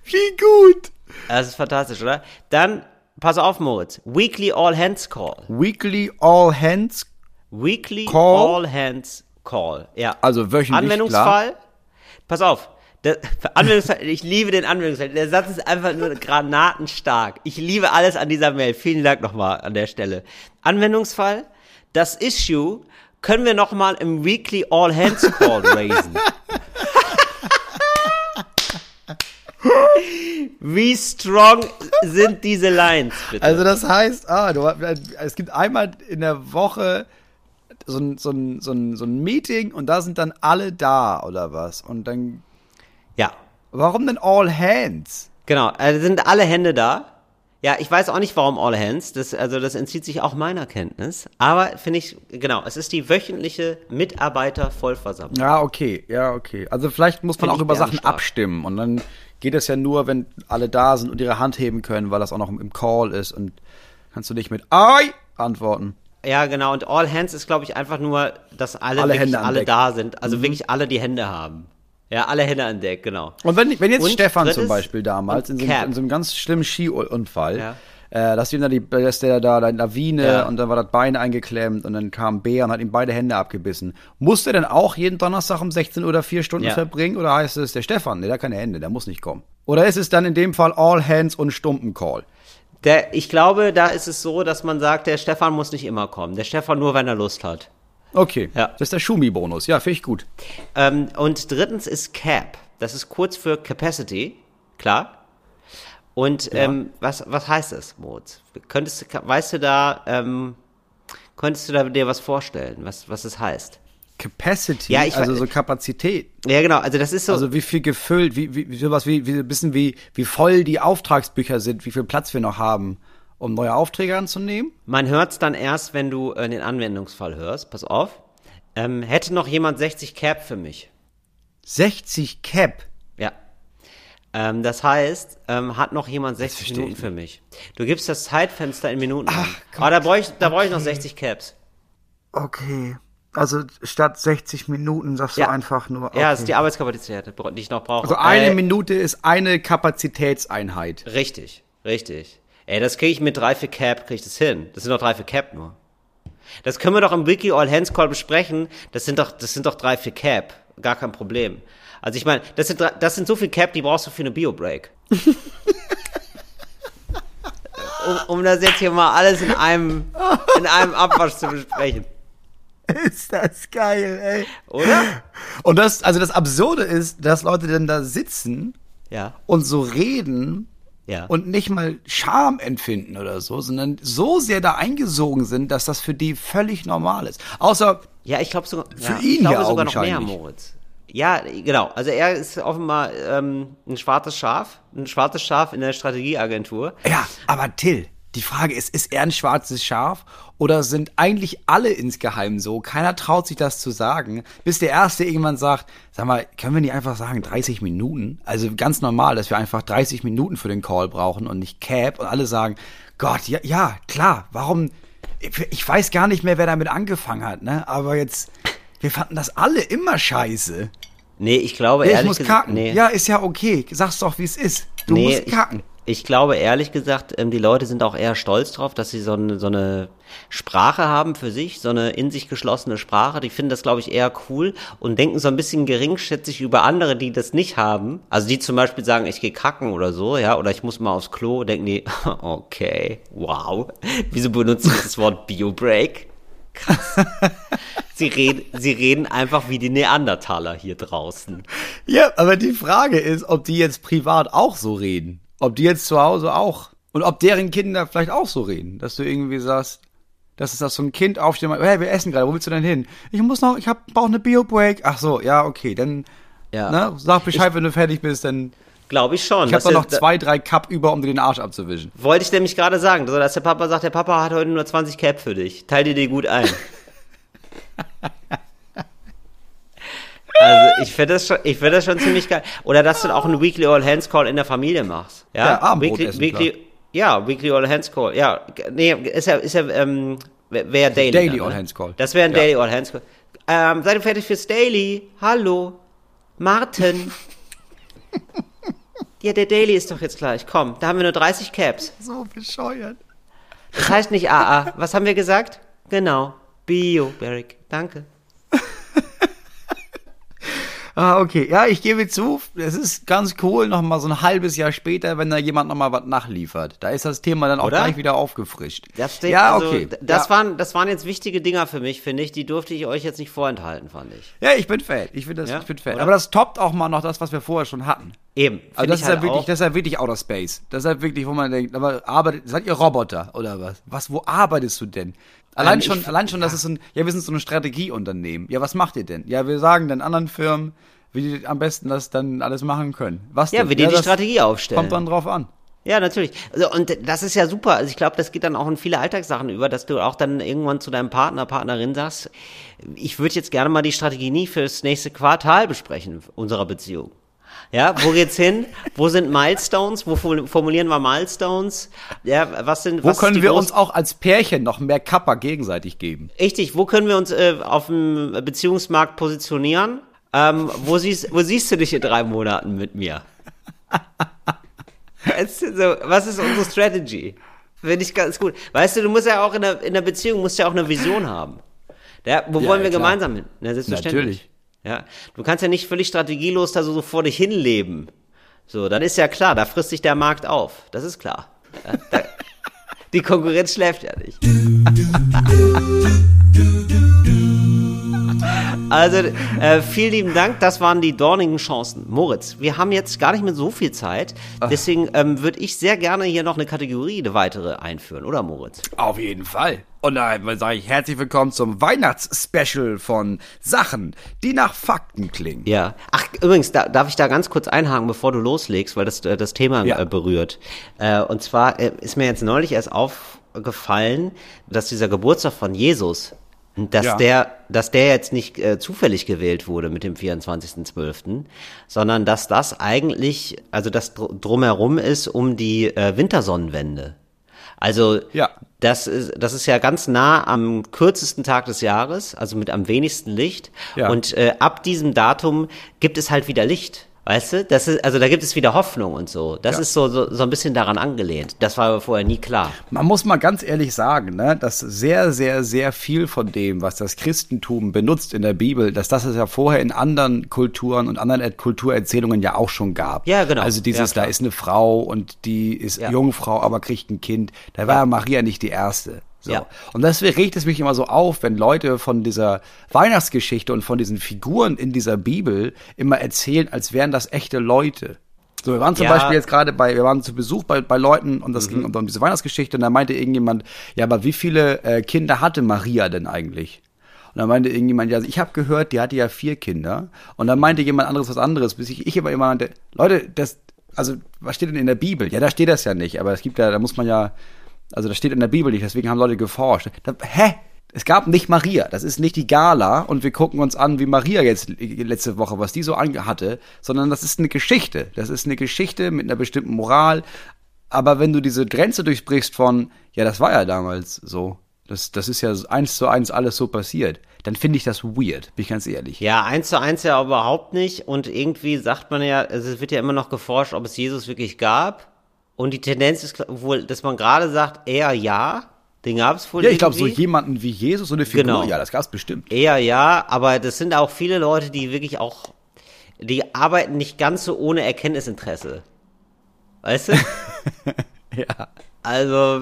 Wie gut! Das ist fantastisch, oder? Dann, pass auf, Moritz. Weekly All Hands Call. Weekly All Hands, Weekly Call? All Hands Call. Ja. also wöchentlich, Anwendungsfall. Pass auf. Der, Anwendungsfall, ich liebe den Anwendungsfall. Der Satz ist einfach nur granatenstark. Ich liebe alles an dieser Mail. Vielen Dank nochmal an der Stelle. Anwendungsfall. Das Issue können wir nochmal im Weekly All Hands Call raisen. Wie strong sind diese Lines, bitte? Also das heißt, ah, du, es gibt einmal in der Woche so ein, so, ein, so, ein, so ein Meeting und da sind dann alle da oder was? Und dann, ja. warum denn All Hands? Genau, also sind alle Hände da. Ja, ich weiß auch nicht, warum All Hands. Das, also das entzieht sich auch meiner Kenntnis. Aber finde ich, genau, es ist die wöchentliche Mitarbeiter-Vollversammlung. Ja, okay, ja, okay. Also vielleicht muss man Find auch über Sachen bärenstark. abstimmen und dann geht das ja nur, wenn alle da sind und ihre Hand heben können, weil das auch noch im Call ist und kannst du nicht mit Ai antworten. Ja, genau. Und All Hands ist, glaube ich, einfach nur, dass alle, Alle wirklich alle Deck. da sind. Also wirklich alle die Hände haben. Ja, alle Hände an Deck, genau. Und wenn, wenn jetzt Und Stefan zum Beispiel damals in so, in so einem ganz schlimmen Skiunfall, Ja. äh, dass ihm da die, dass der da eine Lawine Ja. und dann war das Bein eingeklemmt und dann kam Bär und hat ihm beide Hände abgebissen. Muss der denn auch jeden Donnerstag um 16 Uhr oder vier Stunden Ja. verbringen oder heißt es der Stefan? Nee, der hat keine Hände, der muss nicht kommen. Oder ist es dann in dem Fall All Hands und Stumpencall? Der, ich glaube, da ist es so, dass man sagt, der Stefan muss nicht immer kommen. Der Stefan nur, wenn er Lust hat. Okay, Ja. das ist der Schumi-Bonus. Ja, finde ich gut. Ähm, und drittens ist CAP. Das ist kurz für Capacity, klar. Und ähm, was, was heißt das, Moritz? Könntest, du- weißt du da, ähm, könntest du da dir was vorstellen, was, was es heißt? Capacity, Ja, ich- also so Kapazität. Ja, genau, also das ist so, Also wie viel gefüllt, wie, wie, sowas wie, wie ein bisschen wie, wie voll die Auftragsbücher sind, wie viel Platz wir noch haben, um neue Aufträge anzunehmen. man hört's dann erst, wenn du äh, den Anwendungsfall hörst. Pass auf. Ähm, hätte noch jemand 60 CAP für mich? 60 Cap. Ja. Ähm, das heißt, ähm, hat noch jemand 60 verstehe Minuten für mich? Du gibst das Zeitfenster in Minuten. an. Gott, Aber da brauche ich, da brauche ich noch 60 Caps. Okay. Also statt 60 Minuten sagst Ja. du einfach nur. Okay. Ja, das ist die Arbeitskapazität, die ich noch brauche. also eine Äh, Minute ist eine Kapazitätseinheit. Richtig, richtig. Ey, das kriege ich mit drei für Cap, kriege ich das hin. Das sind doch drei für Cap nur. Das können wir doch im Wiki All Hands Call besprechen. Das sind doch, das sind doch drei für Cap. Gar kein Problem. Also ich meine, das sind, das sind so viel Cap, die brauchst du für eine Bio-Break. um, um das jetzt hier mal alles in einem, in einem Abwasch zu besprechen. Ist das geil, ey. Oder? Und das, also das Absurde ist, dass Leute dann da sitzen Ja. und so reden Ja. und nicht mal Scham empfinden oder so, sondern so sehr da eingesogen sind, dass das für die völlig normal ist. Außer Ja, ich glaube sogar, Für ja, ihn ich glaube ja sogar noch mehr. Moritz. Ja, genau. Also er ist offenbar ähm, ein schwarzes Schaf, ein schwarzes Schaf in der Strategieagentur. Ja, aber Till, die Frage ist, ist er ein schwarzes Schaf oder sind eigentlich alle insgeheim so? Keiner traut sich das zu sagen, bis der Erste irgendwann sagt, sag mal, können wir nicht einfach sagen 30 Minuten? Also ganz normal, dass wir einfach 30 Minuten für den Call brauchen und nicht Cap und alle sagen, Gott, ja, ja, klar, warum, ich weiß gar nicht mehr, wer damit angefangen hat, ne? Aber jetzt, wir fanden das alle immer scheiße. Nee, ich glaube Ja, ich ehrlich muss gesagt, kacken. nee. Ja, ist ja okay. Sag's doch, wie es ist. Du nee, musst kacken. Ich, ich glaube ehrlich gesagt, ähm, die Leute sind auch eher stolz drauf, dass sie so eine, so eine Sprache haben für sich, so eine in sich geschlossene Sprache. Die finden das, glaube ich, eher cool und denken so ein bisschen geringschätzig über andere, die das nicht haben. Also die zum Beispiel sagen, ich gehe kacken oder so, ja, oder ich muss mal aufs Klo, denken die, okay, wow. Wieso benutze ich das Wort Biobreak? Krass. Sie reden, sie reden einfach wie die Neandertaler hier draußen. Ja, aber die Frage ist, ob die jetzt privat auch so reden. Ob die jetzt zu Hause auch. Und ob deren Kinder vielleicht auch so reden. Dass du irgendwie sagst, dass es das so ein Kind aufsteht und hey, wir essen gerade, wo willst du denn hin? Ich muss noch, ich hab, brauche eine Bio-Break. Ach so, ja, okay, dann Ja. ne, sag Bescheid, wenn du fertig bist, dann Glaube ich schon. ich habe da noch zwei, drei Cup über, um dir den Arsch abzuwischen. Wollte ich nämlich gerade sagen, dass der Papa sagt, der Papa hat heute nur 20 Cap für dich. Teil dir die gut ein. also ich finde das, schon- ich finde das schon ziemlich geil. Oder dass du auch einen Weekly All Hands Call in der Familie machst. Ja, Ja, Abendbrot Weekly, essen, Weekly, ja, Weekly All Hands Call. Ja, nee, ist ja, ist ja, ähm, wäre Daily. Daily dann, All ne? Hands Call. Das wäre ein Ja. Daily All Hands Call. Ähm, seid ihr fertig fürs Daily? Hallo? Martin? ja, der Daily ist doch jetzt gleich. Komm, da haben wir nur 30 Caps. So bescheuert. Das heißt nicht AA. Was haben wir gesagt? Genau. Bio, Beric. Danke. Ah, okay. Ja, ich gebe zu, es ist ganz cool, noch mal so ein halbes Jahr später, wenn da jemand noch mal was nachliefert. Da ist das Thema dann auch Oder? gleich wieder aufgefrischt. Das steht, ja, also, okay. Das, ja. waren, das waren jetzt wichtige Dinger für mich, finde ich. Die durfte ich euch jetzt nicht vorenthalten, fand ich. ja, ich bin Fan. Ich bin das, Ja, ich bin Fan. oder? Aber das toppt auch mal noch das, was wir vorher schon hatten. Eben. Also das ist ja halt wirklich, auch. das ist ja wirklich Outer Space. Das ist ja wirklich, wo man denkt, aber arbeitet, seid ihr Roboter oder was? Was, wo arbeitest du denn? Allein Ähm, schon, ich- allein schon, das ist ein, ja, wir sind so ein Strategieunternehmen. Ja, was macht ihr denn? Ja, wir sagen den anderen Firmen, wie die am besten das dann alles machen können. Was ja, denn? wie die die das Strategie aufstellen. Kommt dann drauf an. Ja, natürlich. Also, und das ist ja super. Also ich glaube, das geht dann auch in viele Alltagssachen über, dass du auch dann irgendwann zu deinem Partner, Partnerin sagst, ich würde jetzt gerne mal die Strategie nie fürs nächste Quartal besprechen, unserer Beziehung. Ja, wo geht's hin? Wo sind Milestones? Wo formulieren wir Milestones? Ja, was sind Wo was können wir uns auch als Pärchen noch mehr Kappa gegenseitig geben? Richtig, wo können wir uns äh, auf dem Beziehungsmarkt positionieren? Ähm, wo, siehst, wo siehst du dich in drei Monaten mit mir? Es so, was ist unsere Strategy? Finde ich ganz gut. Weißt du, du musst ja auch in der, in der Beziehung musst ja auch eine Vision haben. Ja, wo Ja, wollen wir klar. gemeinsam hin? Na, selbstverständlich. Natürlich. Ja, du kannst ja nicht völlig strategielos da so, so vor dich hinleben. So, dann ist ja klar, da frisst sich der Markt auf. Das ist klar. Ja, da, die Konkurrenz schläft ja nicht. Also, äh, vielen lieben Dank. Das waren die dornigen Chancen. Moritz, wir haben jetzt gar nicht mehr so viel Zeit. Deswegen ähm, würde ich sehr gerne hier noch eine Kategorie, eine weitere einführen, oder Moritz? Auf jeden Fall. Und da sage ich herzlich willkommen zum Weihnachtsspecial von Sachen, die nach Fakten klingen. Ja. Ach, übrigens, da, darf ich da ganz kurz einhaken, bevor du loslegst, weil das äh, das Thema Ja. äh, berührt. Äh, und zwar ist mir jetzt neulich erst aufgefallen, dass dieser Geburtstag von Jesus, dass Ja. der, dass der jetzt nicht äh, zufällig gewählt wurde mit dem 24.12., sondern dass das eigentlich, also das dr drumherum ist um die äh, Wintersonnenwende. Also Ja. das ist, das ist ja ganz nah am kürzesten Tag des Jahres, also mit am wenigsten Licht. Ja. Und äh, ab diesem Datum gibt es halt wieder Licht. Weißt du? Das ist, also da gibt es wieder Hoffnung und so. Das Ja. ist so, so, so ein bisschen daran angelehnt. Das war aber vorher nie klar. Man muss mal ganz ehrlich sagen, ne, dass sehr, sehr, sehr viel von dem, was das Christentum benutzt in der Bibel, dass das es ja vorher in anderen Kulturen und anderen Er- Kulturerzählungen ja auch schon gab. Ja, genau. Also dieses, Ja, da ist eine Frau und die ist Ja. Jungfrau, aber kriegt ein Kind. Da war ja Maria nicht die erste. So. Ja. Und deswegen regt es mich immer so auf, wenn Leute von dieser Weihnachtsgeschichte und von diesen Figuren in dieser Bibel immer erzählen, als wären das echte Leute. So, wir waren zum Ja. Mhm. Beispiel jetzt gerade bei, wir waren zu Besuch bei, bei Leuten und das ging um, um diese Weihnachtsgeschichte und da meinte irgendjemand, ja, aber wie viele äh, Kinder hatte Maria denn eigentlich? Und dann meinte irgendjemand, ja, ich habe gehört, die hatte ja vier Kinder. Und dann meinte jemand anderes was anderes, bis ich, ich aber immer meinte, Leute, das, also, was steht denn in der Bibel? Ja, da steht das ja nicht, aber es gibt ja, da muss man ja, also das steht in der Bibel nicht, deswegen haben Leute geforscht. Da, hä? Es gab nicht Maria, das ist nicht die Gala und wir gucken uns an, wie Maria jetzt letzte Woche, was die so hatte, sondern das ist eine Geschichte. Das ist eine Geschichte mit einer bestimmten Moral. Aber wenn du diese Grenze durchbrichst von, ja, das war ja damals so, das, das ist ja eins zu eins alles so passiert, dann finde ich das weird, bin ich ganz ehrlich. Ja, eins zu eins ja überhaupt nicht. Und irgendwie sagt man ja, es wird ja immer noch geforscht, ob es Jesus wirklich gab. Und die Tendenz ist wohl, dass man gerade sagt, eher ja, den gab es wohl Ja, ich glaube, so jemanden wie Jesus, so eine Figur, genau. ja, das gab es bestimmt. Eher ja, aber das sind auch viele Leute, die wirklich auch, die arbeiten nicht ganz so ohne Erkenntnisinteresse. Weißt du? ja. Also,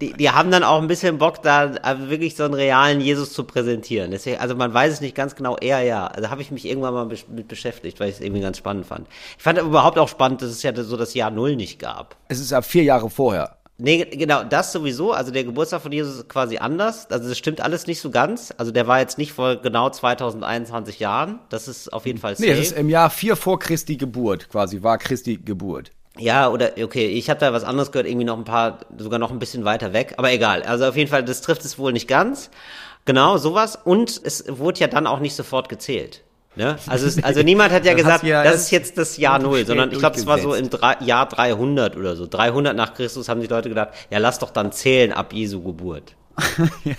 die, die haben dann auch ein bisschen Bock, da also wirklich so einen realen Jesus zu präsentieren. Deswegen, also man weiß es nicht ganz genau, eher ja. Also habe ich mich irgendwann mal mit beschäftigt, weil ich es irgendwie ganz spannend fand. Ich fand überhaupt auch spannend, dass es ja so das Jahr Null nicht gab. Es ist ja vier Jahre vorher. Nee, genau, das sowieso. Also der Geburtstag von Jesus ist quasi anders. Also das stimmt alles nicht so ganz. Also der war jetzt nicht vor genau 2021 Jahren. Das ist auf jeden Fall safe. Nee, es ist im Jahr vier vor Christi Geburt quasi, war Christi Geburt. Ja, oder okay, ich habe da was anderes gehört, irgendwie noch ein paar, sogar noch ein bisschen weiter weg. Aber egal. Also auf jeden Fall, das trifft es wohl nicht ganz. Genau, sowas. Und es wurde ja dann auch nicht sofort gezählt. Ne? Also, es, also niemand hat ja gesagt, ja das ist jetzt das Jahr Null, sondern ich glaube, es war so im drei, Jahr 300 oder so. 300 nach Christus haben die Leute gedacht, ja, lass doch dann zählen ab Jesu Geburt. ja.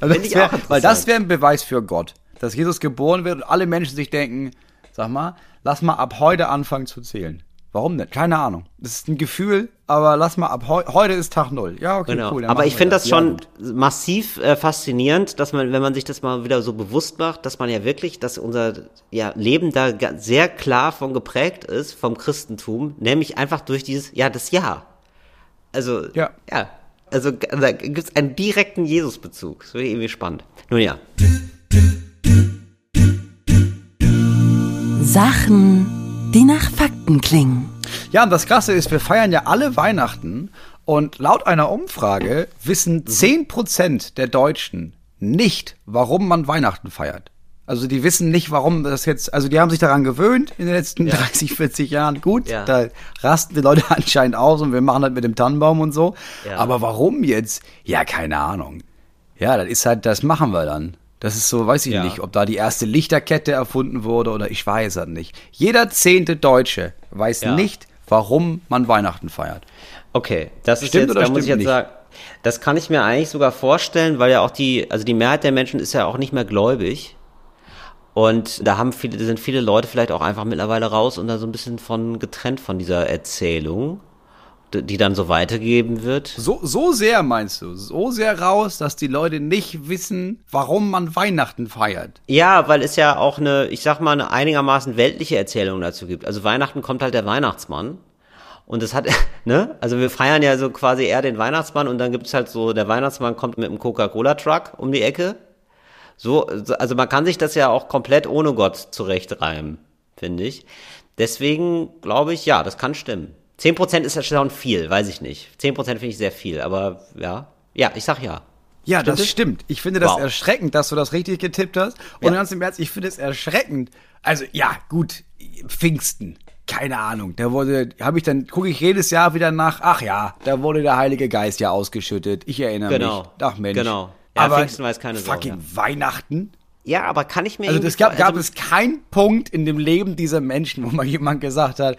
Also das wär, weil das wäre ein Beweis für Gott, dass Jesus geboren wird und alle Menschen sich denken, sag mal, lass mal ab heute anfangen zu zählen. Warum denn? Keine Ahnung. Das ist ein Gefühl, aber lass mal ab heu heute ist Tag null. Ja, okay, genau. cool. Aber ich finde das, das schon ja, massiv äh, faszinierend, dass man, wenn man sich das mal wieder so bewusst macht, dass man ja wirklich, dass unser ja, Leben da sehr klar von geprägt ist, vom Christentum, nämlich einfach durch dieses, ja, das Ja. Also, ja. ja. Also, da gibt es einen direkten Jesusbezug. Das wäre irgendwie spannend. Nun ja. Sachen die nach Fakten klingen. Ja, und das Krasse ist, wir feiern ja alle Weihnachten und laut einer Umfrage wissen 10% der Deutschen nicht, warum man Weihnachten feiert. Also die wissen nicht, warum das jetzt, also die haben sich daran gewöhnt in den letzten ja. 30, 40 Jahren. Gut, ja. da rasten die Leute anscheinend aus und wir machen das mit dem Tannenbaum und so. Ja. Aber warum jetzt? Ja, keine Ahnung. Ja, das ist halt, das machen wir dann. Das ist so, weiß ich ja. nicht, ob da die erste Lichterkette erfunden wurde oder ich weiß es nicht. Jeder zehnte Deutsche weiß ja. nicht, warum man Weihnachten feiert. Okay, das ist jetzt, da muss ich jetzt nicht? sagen, das kann ich mir eigentlich sogar vorstellen, weil ja auch die, also die Mehrheit der Menschen ist ja auch nicht mehr gläubig. Und da haben viele, sind viele Leute vielleicht auch einfach mittlerweile raus und da so ein bisschen von getrennt von dieser Erzählung die dann so weitergegeben wird. So, so sehr meinst du, so sehr raus, dass die Leute nicht wissen, warum man Weihnachten feiert. Ja, weil es ja auch eine, ich sag mal, eine einigermaßen weltliche Erzählung dazu gibt. Also Weihnachten kommt halt der Weihnachtsmann. Und das hat, ne? Also wir feiern ja so quasi eher den Weihnachtsmann und dann gibt's halt so, der Weihnachtsmann kommt mit einem Coca-Cola-Truck um die Ecke. So, also man kann sich das ja auch komplett ohne Gott zurechtreimen, finde ich. Deswegen glaube ich, ja, das kann stimmen. 10% ist ja schon viel, weiß ich nicht. 10% finde ich sehr viel, aber ja. Ja, ich sag ja. Ja, stimmt das es? stimmt. Ich finde das wow. erschreckend, dass du das richtig getippt hast. Und ja. ganz im Ernst, ich finde es erschreckend. Also, ja, gut, Pfingsten. Keine Ahnung. Da wurde, habe ich dann, gucke ich jedes Jahr wieder nach, ach ja, da wurde der Heilige Geist ja ausgeschüttet. Ich erinnere genau. mich. Ach Mensch. Genau. Ja, aber Pfingsten weiß keine Fucking Sau, ja. Weihnachten? Ja, aber kann ich mir. Also, es gab, gab also, es keinen Punkt in dem Leben dieser Menschen, wo mal jemand gesagt hat,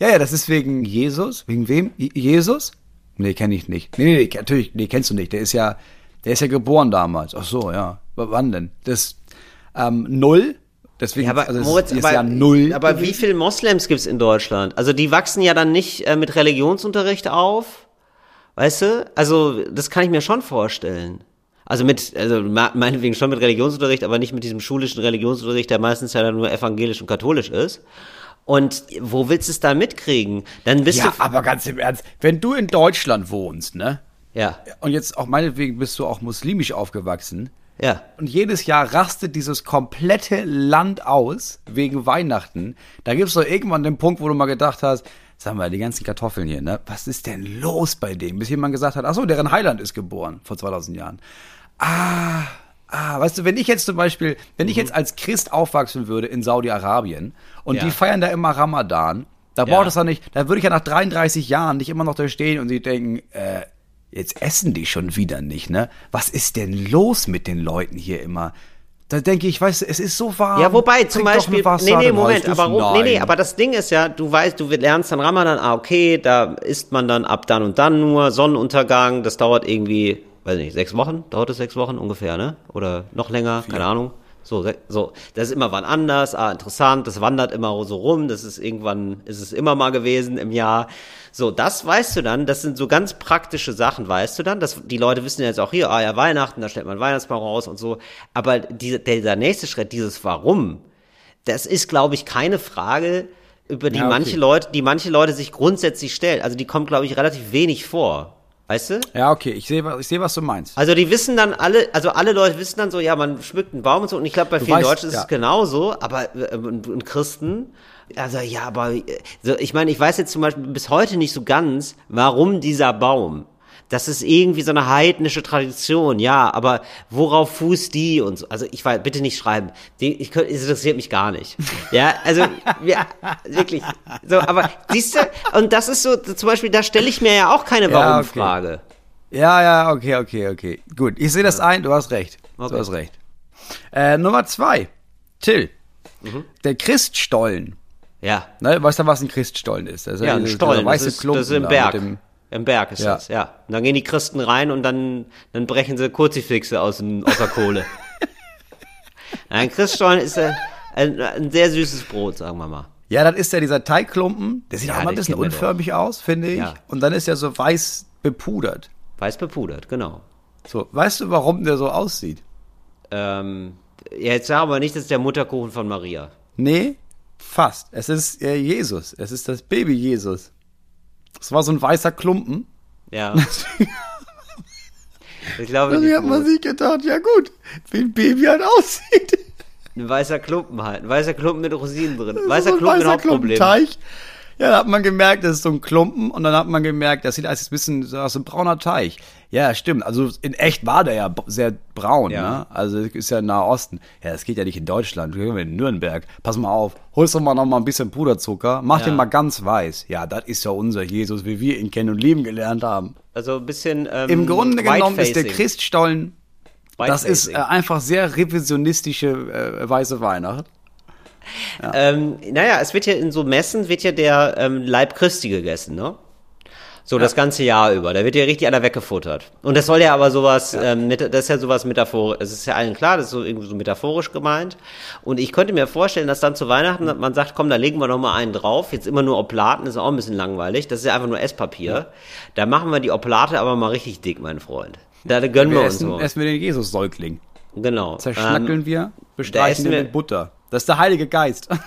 ja, ja, das ist wegen Jesus. Wegen wem? Jesus? Nee, kenne ich nicht. Nee, nee, nee, natürlich, nee, kennst du nicht. Der ist ja, der ist ja geboren damals. Ach so, ja. Wann denn? Das, ähm, null. Deswegen, ja, aber, also Moritz, ist aber, ja null. Aber gewesen. wie viele Moslems gibt's in Deutschland? Also die wachsen ja dann nicht äh, mit Religionsunterricht auf. Weißt du? Also, das kann ich mir schon vorstellen. Also mit, also meinetwegen schon mit Religionsunterricht, aber nicht mit diesem schulischen Religionsunterricht, der meistens ja dann nur evangelisch und katholisch ist. Und wo willst du es da mitkriegen? Dann bist ja, du. aber ganz im Ernst, wenn du in Deutschland wohnst, ne? Ja. Und jetzt auch meinetwegen bist du auch muslimisch aufgewachsen. Ja. Und jedes Jahr rastet dieses komplette Land aus wegen Weihnachten. Da gibt es doch irgendwann den Punkt, wo du mal gedacht hast, sag mal, die ganzen Kartoffeln hier, ne? Was ist denn los bei dem? Bis jemand gesagt hat, ach so, deren Heiland ist geboren vor 2000 Jahren. Ah, Ah, weißt du, wenn ich jetzt zum Beispiel, wenn ich jetzt als Christ aufwachsen würde in Saudi-Arabien und Ja. die feiern da immer Ramadan, da Ja. braucht es doch nicht, da würde ich ja nach 33 Jahren nicht immer noch da stehen und sie denken, äh, jetzt essen die schon wieder nicht, ne? Was ist denn los mit den Leuten hier immer? Da denke ich, weißt du, es ist so warm. Ja, wobei zum Beispiel, nee, nee, Moment, aber, ru- nee, nee, nein. aber das Ding ist ja, du weißt, du lernst dann Ramadan, ah, okay, da isst man dann ab dann und dann nur, Sonnenuntergang, das dauert irgendwie, weiß nicht, sechs Wochen, dauert es sechs Wochen ungefähr, ne? Oder noch länger, keine Ahnung. So, so, das ist immer wann anders, ah, interessant, das wandert immer so rum, das ist irgendwann, ist es immer mal gewesen im Jahr. So, das weißt du dann, das sind so ganz praktische Sachen, weißt du dann, dass die Leute wissen ja jetzt auch hier, ah ja, Weihnachten, da stellt man Weihnachtsbaum raus und so, aber diese, der, der nächste Schritt, dieses Warum, das ist, glaube ich, keine Frage, über die Ja, okay. manche Leute, die manche Leute sich grundsätzlich stellen. Also die kommt, glaube ich, relativ wenig vor. Weißt du? Ja, okay, ich sehe, was- ich sehe, was du meinst. Also die wissen dann alle, also alle Leute wissen dann so, ja, man schmückt einen Baum und so. Und ich glaube, bei vielen weißt, Deutschen ist ja. es genauso, aber äh, und, und Christen, also ja, aber äh, so, ich meine, ich weiß jetzt zum Beispiel bis heute nicht so ganz, warum dieser Baum. Das ist irgendwie so eine heidnische Tradition, ja, aber worauf fußt die und so? Also ich weiß, bitte nicht schreiben. Die, ich, es interessiert mich gar nicht. Ja, also ja, wirklich. So, aber siehst du, und das ist so, zum Beispiel, da stelle ich mir ja auch keine Ja, okay. Warum-Frage. Ja, ja, okay, okay, okay. Gut, ich sehe das ein, du hast recht. Okay. Du hast recht. Äh, Nummer zwei. Till. Mhm. Der Christstollen. Ja. Ne, weißt du, was ein Christstollen ist? Das ist Ja, ein Stollen, das weiße ist, Klumpen das ist da Berg. dem- Im Berg ist Ja. das, ja. Und dann gehen die Christen rein und dann, dann brechen sie Kurzifixe aus, aus der Kohle. ein Christstollen ist äh, ein, ein sehr süßes Brot, sagen wir mal. Ja, das ist ja dieser Teigklumpen. Der sieht Ja, auch mal ein bisschen wir unförmig aus, finde ich. Ja. Und dann ist er so weiß bepudert. Weiß bepudert, genau. So, weißt du, warum der so aussieht? Ähm, ja, jetzt sag aber nicht, das ist der Mutterkuchen von Maria. Nee, fast. Es ist äh, Jesus. Es ist das Baby Jesus. Es war so ein weißer Klumpen. Ja. ich glaube Und nicht. hat man sich gedacht, ja gut, wie ein Baby halt aussieht. Ein weißer Klumpen halt. Ein weißer Klumpen mit Rosinen drin. Das Weißer ist so ein Klumpen weißer Hauptproblem. Klumpenteig. Ja, da hat man gemerkt, das ist so ein Klumpen und dann hat man gemerkt, das sieht als ein bisschen aus so ein brauner Teig. Ja, stimmt. Also in echt war der ja sehr braun, Ja. ne? Also ist ja Nahosten. Ja, das geht ja nicht in Deutschland, wir sind in Nürnberg. Pass mal auf, holst du mal noch mal ein bisschen Puderzucker, mach Ja. den mal ganz weiß. Ja, das ist ja unser Jesus, wie wir ihn kennen und lieben gelernt haben. Also ein bisschen. Ähm, Im Grunde genommen ist der. Christstollen, das ist äh, einfach sehr revisionistische äh, weiße Weihnacht. Ähm, naja, es wird ja in so Messen wird ja der ähm, Leib Christi gegessen, ne? So das ganze Jahr über. Da wird ja richtig einer weggefuttert. Und das soll ja aber sowas, ähm, mit, das ist ja sowas metaphorisch, es ist ja allen klar, das ist so irgendwie so metaphorisch gemeint. Und ich könnte mir vorstellen, dass dann zu Weihnachten man sagt, komm, da legen wir noch mal einen drauf. Jetzt immer nur Oblaten, ist auch ein bisschen langweilig. Das ist ja einfach nur Esspapier. Da machen wir die Oblate aber mal richtig dick, mein Freund. Da gönnen wir, Wir uns essen, mal. essen wir den Jesus-Säugling. Genau. Zerschnackeln Ähm, wir, bestreichen wir- mit Butter. Das ist der Heilige Geist.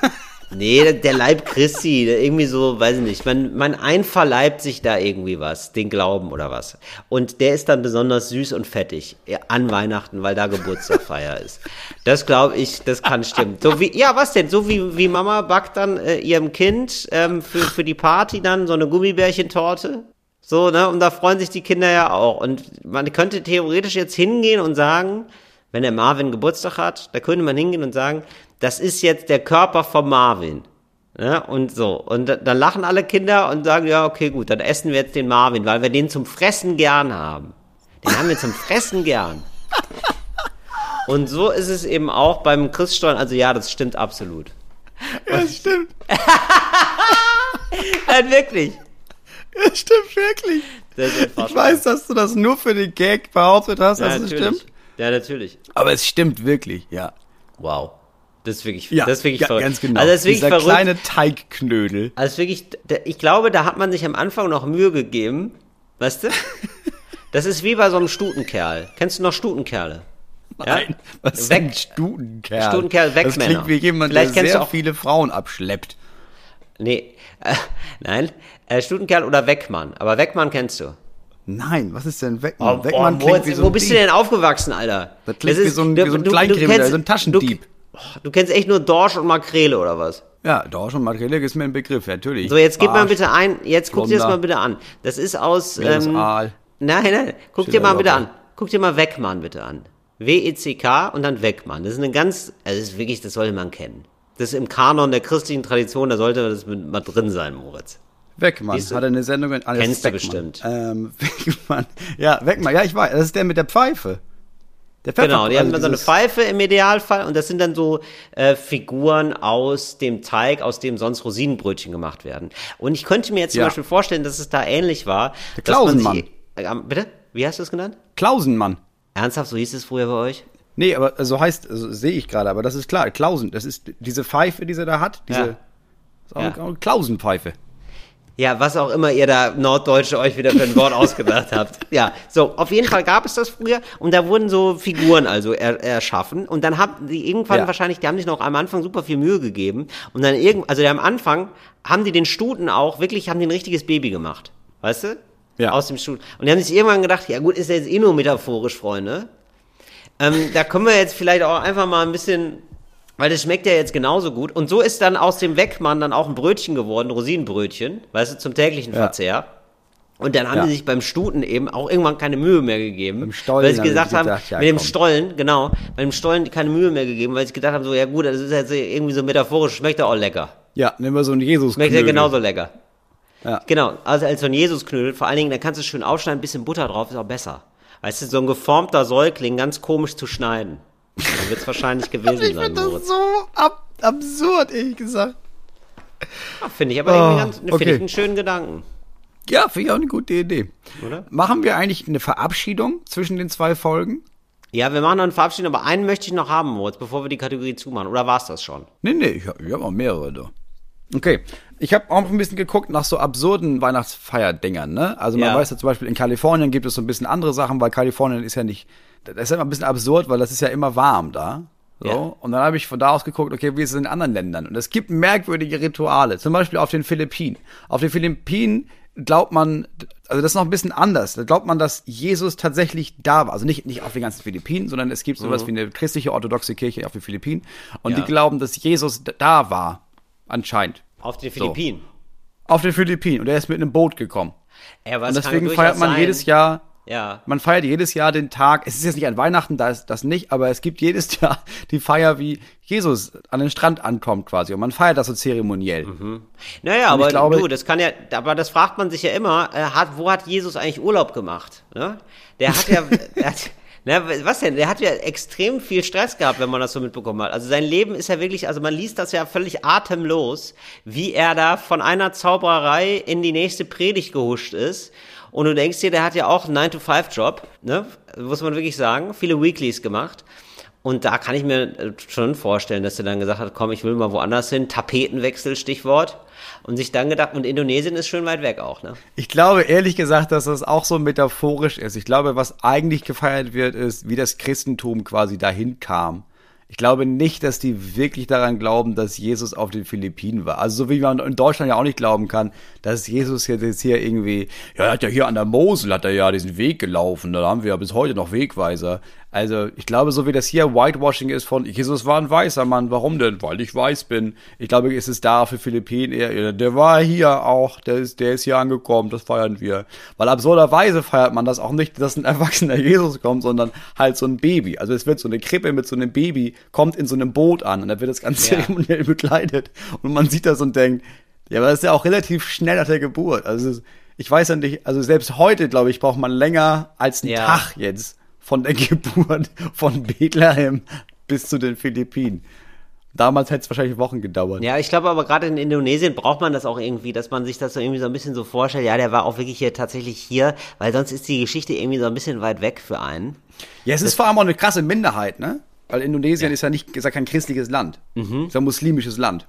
Nee, der- Leib Christi, irgendwie so, weiß ich nicht, man, man einverleibt sich da irgendwie was, den Glauben oder was. Und der ist dann besonders süß und fettig an Weihnachten, weil da Geburtstagfeier ist. Das glaube ich, das kann stimmen. So wie, ja, was denn? So wie, wie Mama backt dann äh, ihrem Kind ähm, für, für die Party dann so eine Gummibärchentorte. So, ne? Und da freuen sich die Kinder ja auch. Und man könnte theoretisch jetzt hingehen und sagen, wenn der Marvin Geburtstag hat, da könnte man hingehen und sagen, das ist jetzt der Körper von Marvin. Ja, und so. Und da- dann lachen alle Kinder und sagen, ja, okay, gut, dann essen wir jetzt den Marvin, weil wir den zum Fressen gern haben. Den haben wir zum Fressen gern. Und so ist es eben auch beim Christstollen. Also ja, das stimmt absolut. Das stimmt. Nein, wirklich. Das stimmt wirklich. Ich weiß, dass du das nur für den Gag behauptet hast, ja, dass es stimmt. Ja, natürlich. Aber es stimmt wirklich, ja. Wow. Das ist wirklich, Ja, das ist wirklich ja, verrückt. ganz genau. Also das ist wirklich Dieser verrückt. kleine Teigknödel. Also wirklich, ich glaube, da hat man sich am Anfang noch Mühe gegeben. Weißt du? Das ist wie bei so einem Stutenkerl. Kennst du noch Stutenkerle? Ja? Nein, was ist Weg- Stutenkerl? Stutenkerl, weg, Das klingt wie jemand, Vielleicht der sehr du auch- viele Frauen abschleppt. Nee, äh, nein. Äh, Stutenkerl oder Weckmann. Aber Weckmann kennst du. Nein, was ist denn Weckmann? Oh, Weckmann oh, wo, klingt wie so wo ein bist Dieb. du denn aufgewachsen, Alter? Das klingt wie so ein- wie so ein Kleinkrimineller, so ein Taschendieb. Du, du kennst echt nur Dorsch und Makrele oder was? Ja, Dorsch und Makrele ist mir ein Begriff, natürlich. So, jetzt gib mal bitte ein, jetzt guck dir das mal bitte an. Das ist aus, ähm, nein, nein, guck dir mal bitte an. Guck dir mal Weckmann bitte an. W-E-C-K und dann Weckmann. Das ist eine ganz, also das ist wirklich, das sollte man kennen. Das ist im Kanon der christlichen Tradition, da sollte das mal drin sein, Moritz. Weckmann Siehst du? hat eine Sendung in alles Kennst du Weckmann. bestimmt. Ähm, Weckmann. Ja, Weckmann. Ja, ich weiß. Das ist der mit der Pfeife. Genau, die haben also dann so eine Pfeife im Idealfall und das sind dann so äh, Figuren aus dem Teig, aus dem sonst Rosinenbrötchen gemacht werden. Und ich könnte mir jetzt zum Ja. Beispiel vorstellen, dass es da ähnlich war. Der Klausenmann. sich- Äh, bitte? Wie hast du es genannt? Klausenmann. Ernsthaft, so hieß es früher bei euch? Nee, aber so heißt, also, sehe ich gerade, aber das ist klar. Klausen. Das ist diese Pfeife, die sie da hat. Diese Ja. Klausenpfeife. Ja, was auch immer ihr da Norddeutsche euch wieder für ein Wort ausgedacht habt. Ja, so, auf jeden Fall gab es das früher und da wurden so Figuren also er, erschaffen und dann haben die irgendwann Ja. wahrscheinlich, die haben sich noch am Anfang super viel Mühe gegeben und dann irgend, also am Anfang haben die den Stuten auch wirklich, haben die ein richtiges Baby gemacht. Weißt du? Ja. Aus dem Stuten. Und die haben sich irgendwann gedacht, ja gut, ist ja jetzt eh nur metaphorisch, Freunde. Ähm, da können wir jetzt vielleicht auch einfach mal ein bisschen, weil das schmeckt ja jetzt genauso gut. Und so ist dann aus dem Weckmann dann auch ein Brötchen geworden, Rosinenbrötchen, weißt du, zum täglichen Ja. Verzehr. Und dann haben Ja. die sich beim Stuten eben auch irgendwann keine Mühe mehr gegeben. Weil sie gesagt haben, gedacht, ja, mit dem komm. Stollen, genau, bei dem Stollen keine Mühe mehr gegeben, weil sie gedacht haben, so, ja gut, das ist jetzt irgendwie so metaphorisch, schmeckt ja auch lecker. Ja, nehmen wir so einen jesus Schmeckt ja genauso lecker. Ja. Genau, also als so ein Jesusknödel, vor allen Dingen, dann kannst du es schön aufschneiden, ein bisschen Butter drauf, ist auch besser. Weißt du, so ein geformter Säugling ganz komisch zu schneiden. Dann wird es wahrscheinlich gewesen Ich sein, finde das so ab absurd, ehrlich gesagt. Ah, Finde ich aber Oh, irgendwie ganz, finde okay. ich einen schönen Gedanken. Ja, finde ich auch eine gute Idee. Oder? Machen wir eigentlich eine Verabschiedung zwischen den zwei Folgen? Ja, wir machen noch einen Verabschiedung, aber einen möchte ich noch haben, Moritz, bevor wir die Kategorie zumachen. Oder war es das schon? Nee, nee, ich habe hab auch mehrere da. Okay, ich habe auch ein bisschen geguckt nach so absurden Weihnachtsfeierdingern, ne? Also man Ja. weiß ja zum Beispiel, in Kalifornien gibt es so ein bisschen andere Sachen, weil Kalifornien ist ja nicht, das ist ja immer ein bisschen absurd, weil das ist ja immer warm da. So. Ja. Und dann habe ich von da aus geguckt, okay, wie ist es in anderen Ländern? Und es gibt merkwürdige Rituale, zum Beispiel auf den Philippinen. Auf den Philippinen glaubt man, also das ist noch ein bisschen anders. Da glaubt man, dass Jesus tatsächlich da war. Also nicht, nicht auf den ganzen Philippinen, sondern es gibt sowas wie eine christliche orthodoxe Kirche auf den Philippinen. Und Mhm. Ja. die glauben, dass Jesus da war. Anscheinend. Auf den Philippinen. Auf den Philippinen. Und er ist mit einem Boot gekommen. Ja, Und deswegen feiert man sein. jedes Jahr, Ja. man feiert jedes Jahr den Tag, es ist jetzt nicht an Weihnachten, da ist das nicht, aber es gibt jedes Jahr die Feier, wie Jesus an den Strand ankommt quasi. Und man feiert das so zeremoniell. Naja, Und aber glaube- du, das kann ja, aber das fragt man sich ja immer, äh, hat, wo hat Jesus eigentlich Urlaub gemacht? Ne? Der hat ja, der hat, na, was denn? Der hat ja extrem viel Stress gehabt, wenn man das so mitbekommen hat. Also sein Leben ist ja wirklich, also man liest das ja völlig atemlos, wie er da von einer Zauberei in die nächste Predigt gehuscht ist. Und du denkst dir, der hat ja auch einen 9-to-5-Job, ne? Muss man wirklich sagen. Viele Weeklies gemacht. Und da kann ich mir schon vorstellen, dass er dann gesagt hat, komm, ich will mal woanders hin, Tapetenwechsel, Stichwort. Und sich dann gedacht, und Indonesien ist schön weit weg auch, ne? Ich glaube ehrlich gesagt, dass das auch so metaphorisch ist. Ich glaube, was eigentlich gefeiert wird, ist, wie das Christentum quasi dahin kam. Ich glaube nicht, dass die wirklich daran glauben, dass Jesus auf den Philippinen war. Also so wie man in Deutschland ja auch nicht glauben kann, dass Jesus jetzt hier irgendwie, ja, er hat ja hier an der Mosel, hat er ja diesen Weg gelaufen, da haben wir ja bis heute noch Wegweiser. Also ich glaube, so wie das hier Whitewashing ist von, Jesus war ein weißer Mann, warum denn? Weil ich weiß bin. Ich glaube, ist es da für Philippinen eher, der war hier auch, der ist, der ist hier angekommen, das feiern wir. Weil absurderweise feiert man das auch nicht, dass ein erwachsener Jesus kommt, sondern halt so ein Baby. Also es wird so eine Krippe mit so einem Baby, kommt in so einem Boot an und dann wird das ganz Ja. zeremoniell begleitet. Und man sieht das und denkt, ja, aber das ist ja auch relativ schnell nach der Geburt. Also ist, ich weiß ja nicht, also selbst heute, glaube ich, braucht man länger als einen Ja. Tag jetzt von der Geburt von Bethlehem bis zu den Philippinen. Damals hätte es wahrscheinlich Wochen gedauert. Ja, ich glaube aber gerade in Indonesien braucht man das auch irgendwie, dass man sich das so irgendwie so ein bisschen so vorstellt, ja, der war auch wirklich hier tatsächlich hier, weil sonst ist die Geschichte irgendwie so ein bisschen weit weg für einen. Ja, es ist vor allem auch eine krasse Minderheit, ne? Weil Indonesien ist ja nicht, ist ja kein christliches Land. Mhm. Ist ja ein muslimisches Land.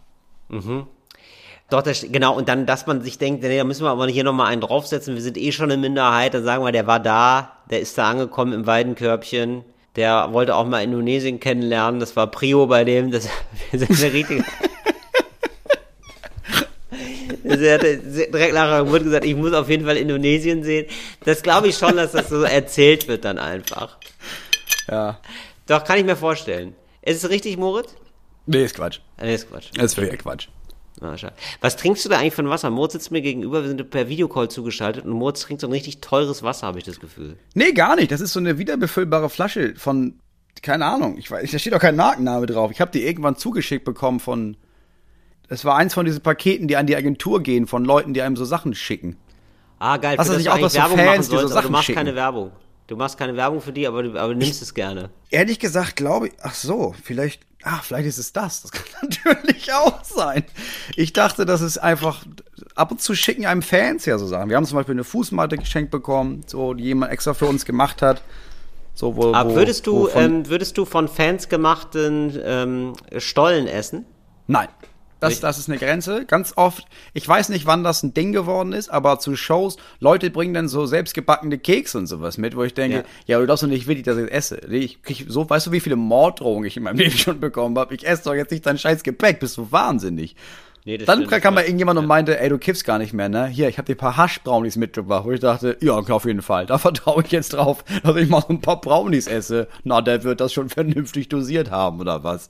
Doch, das, genau, und dann, dass man sich denkt, nee, da müssen wir aber hier nochmal einen draufsetzen, wir sind eh schon eine Minderheit, dann sagen wir, der war da, der ist da angekommen im Weidenkörbchen, der wollte auch mal Indonesien kennenlernen, das war Prio bei dem, das, wir sind eine richtige... Sie hatte direkt nachher wurde gesagt, ich muss auf jeden Fall Indonesien sehen. Das glaube ich schon, dass das so erzählt wird dann einfach. Ja. Doch, kann ich mir vorstellen. Ist es richtig, Moritz? Nee, ist Quatsch. Nee, ist Quatsch. Das ist völlig Quatsch. Ah. Was trinkst du da eigentlich ein Wasser? Moritz sitzt mir gegenüber, wir sind per Videocall zugeschaltet und Moritz trinkt so ein richtig teures Wasser, habe ich das Gefühl. Nee, gar nicht. Das ist so eine wiederbefüllbare Flasche von keine Ahnung, ich weiß, da steht doch kein Markenname drauf. Ich habe die irgendwann zugeschickt bekommen von, es war eins von diesen Paketen, die an die Agentur gehen, von Leuten, die einem so Sachen schicken. Ah, geil. Was das das nicht auch, so Werbung Fans machen dir so aber du Sachen machst schicken? keine Werbung. Du machst keine Werbung für die, aber du, aber du nimmst es gerne. Ehrlich gesagt, glaube ich, ach so, vielleicht, ah, vielleicht ist es das. Das kann natürlich auch sein. Ich dachte, das ist einfach, ab und zu schicken einem Fans ja so Sachen. Wir haben zum Beispiel eine Fußmatte geschenkt bekommen, so, die jemand extra für uns gemacht hat. So, wo, Aber würdest du, von- ähm, würdest du von Fans gemachten ähm, Stollen essen? Nein. Das, das ist eine Grenze. Ganz oft, ich weiß nicht, wann das ein Ding geworden ist, aber zu Shows, Leute bringen dann so selbstgebackene Kekse und sowas mit, wo ich denke, Ja. ja, du darfst doch nicht wirklich, dass ich das esse. Ich krieg so, weißt du, wie viele Morddrohungen ich in meinem Leben schon bekommen habe? Ich esse doch jetzt nicht dein scheiß Gepäck, bist du wahnsinnig. Nee, das Dann stimmt. kam mal irgendjemand und meinte, ey, du kiffst gar nicht mehr, ne? Hier, ich habe dir ein paar Haschbrownies mitgebracht, wo ich dachte, ja, klar, auf jeden Fall. Da vertraue ich jetzt drauf, dass ich mal so ein paar Brownies esse. Na, der wird das schon vernünftig dosiert haben, oder was?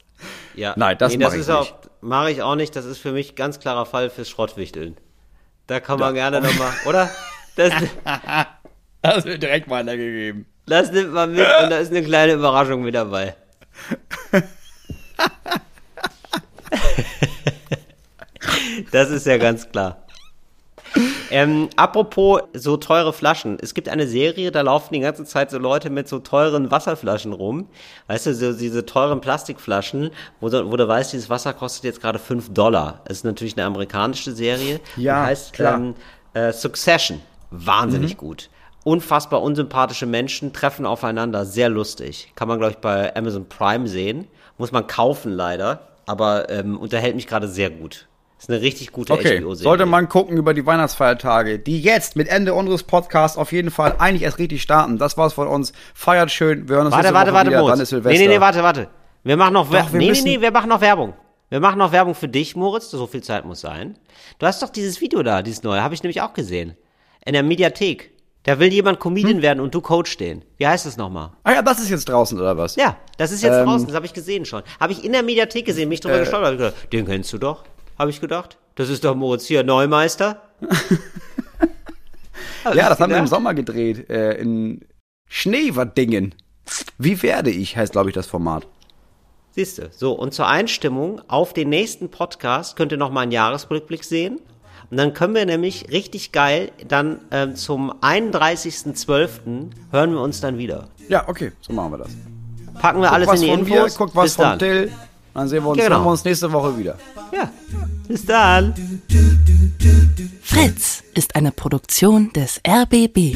Ja. Nein, das mach ich ist nicht. auch, mache ich auch nicht. Das ist für mich ganz klarer Fall fürs Schrottwichteln. Da kann man gerne nochmal, oder? Das, Das wird direkt weitergegeben. das nimmt man mit und da ist eine kleine Überraschung mit dabei. Das ist ja ganz klar. Ähm, apropos so teure Flaschen. Es gibt eine Serie, da laufen die ganze Zeit so Leute mit so teuren Wasserflaschen rum. Weißt du, so diese teuren Plastikflaschen, wo du, wo du weißt, dieses Wasser kostet jetzt gerade 5 Dollar. Das ist natürlich eine amerikanische Serie. Ja, Die heißt klar. Ähm, äh, Succession. Wahnsinnig gut. Unfassbar unsympathische Menschen treffen aufeinander. Sehr lustig. Kann man, glaube ich, bei Amazon Prime sehen. Muss man kaufen leider. Aber ähm, unterhält mich gerade sehr gut. Ist eine richtig gute Okay, HBO-Serie. sollte man gucken über die Weihnachtsfeiertage, die jetzt mit Ende unseres Podcasts auf jeden Fall eigentlich erst richtig starten. Das war's von uns. Feiert schön. Wir hören uns Warte, warte, Woche warte, wieder. Dann ist Silvester. Nee, nee, nee, warte, warte. Wir machen noch, Wer Doch, wir nee, nee, nee, wir machen noch Werbung. Wir machen noch Werbung für dich, Moritz. So viel Zeit muss sein. Du hast doch dieses Video da, dieses neue, habe ich nämlich auch gesehen. In der Mediathek. Da will jemand Comedian Hm? werden und du Coach stehen. Wie heißt das nochmal? Ah ja, das ist jetzt draußen, oder was? Ja, das ist jetzt Ähm, draußen, das habe ich gesehen schon. Habe ich in der Mediathek gesehen, mich drüber Äh. gestolpert. Den kennst du doch, habe ich gedacht. Das ist doch Moritz hier, Neumeister. Ja, das haben wir im. Sommer gedreht. Äh, in Schneewerdingen. Wie werde ich, heißt, glaube ich, das Format. Siehst du. So, und zur Einstimmung auf den nächsten Podcast könnt ihr nochmal einen Jahresrückblick sehen. Und dann können wir nämlich richtig geil dann ähm, zum 31.12. hören wir uns dann wieder. Ja, okay, so machen wir das. Packen wir alles was in die Infos. mir, guckt was Bis von dann. Till. Dann sehen wir uns, Genau. wir uns nächste Woche wieder. Ja, bis dann. Fritz ist eine Produktion des RBB.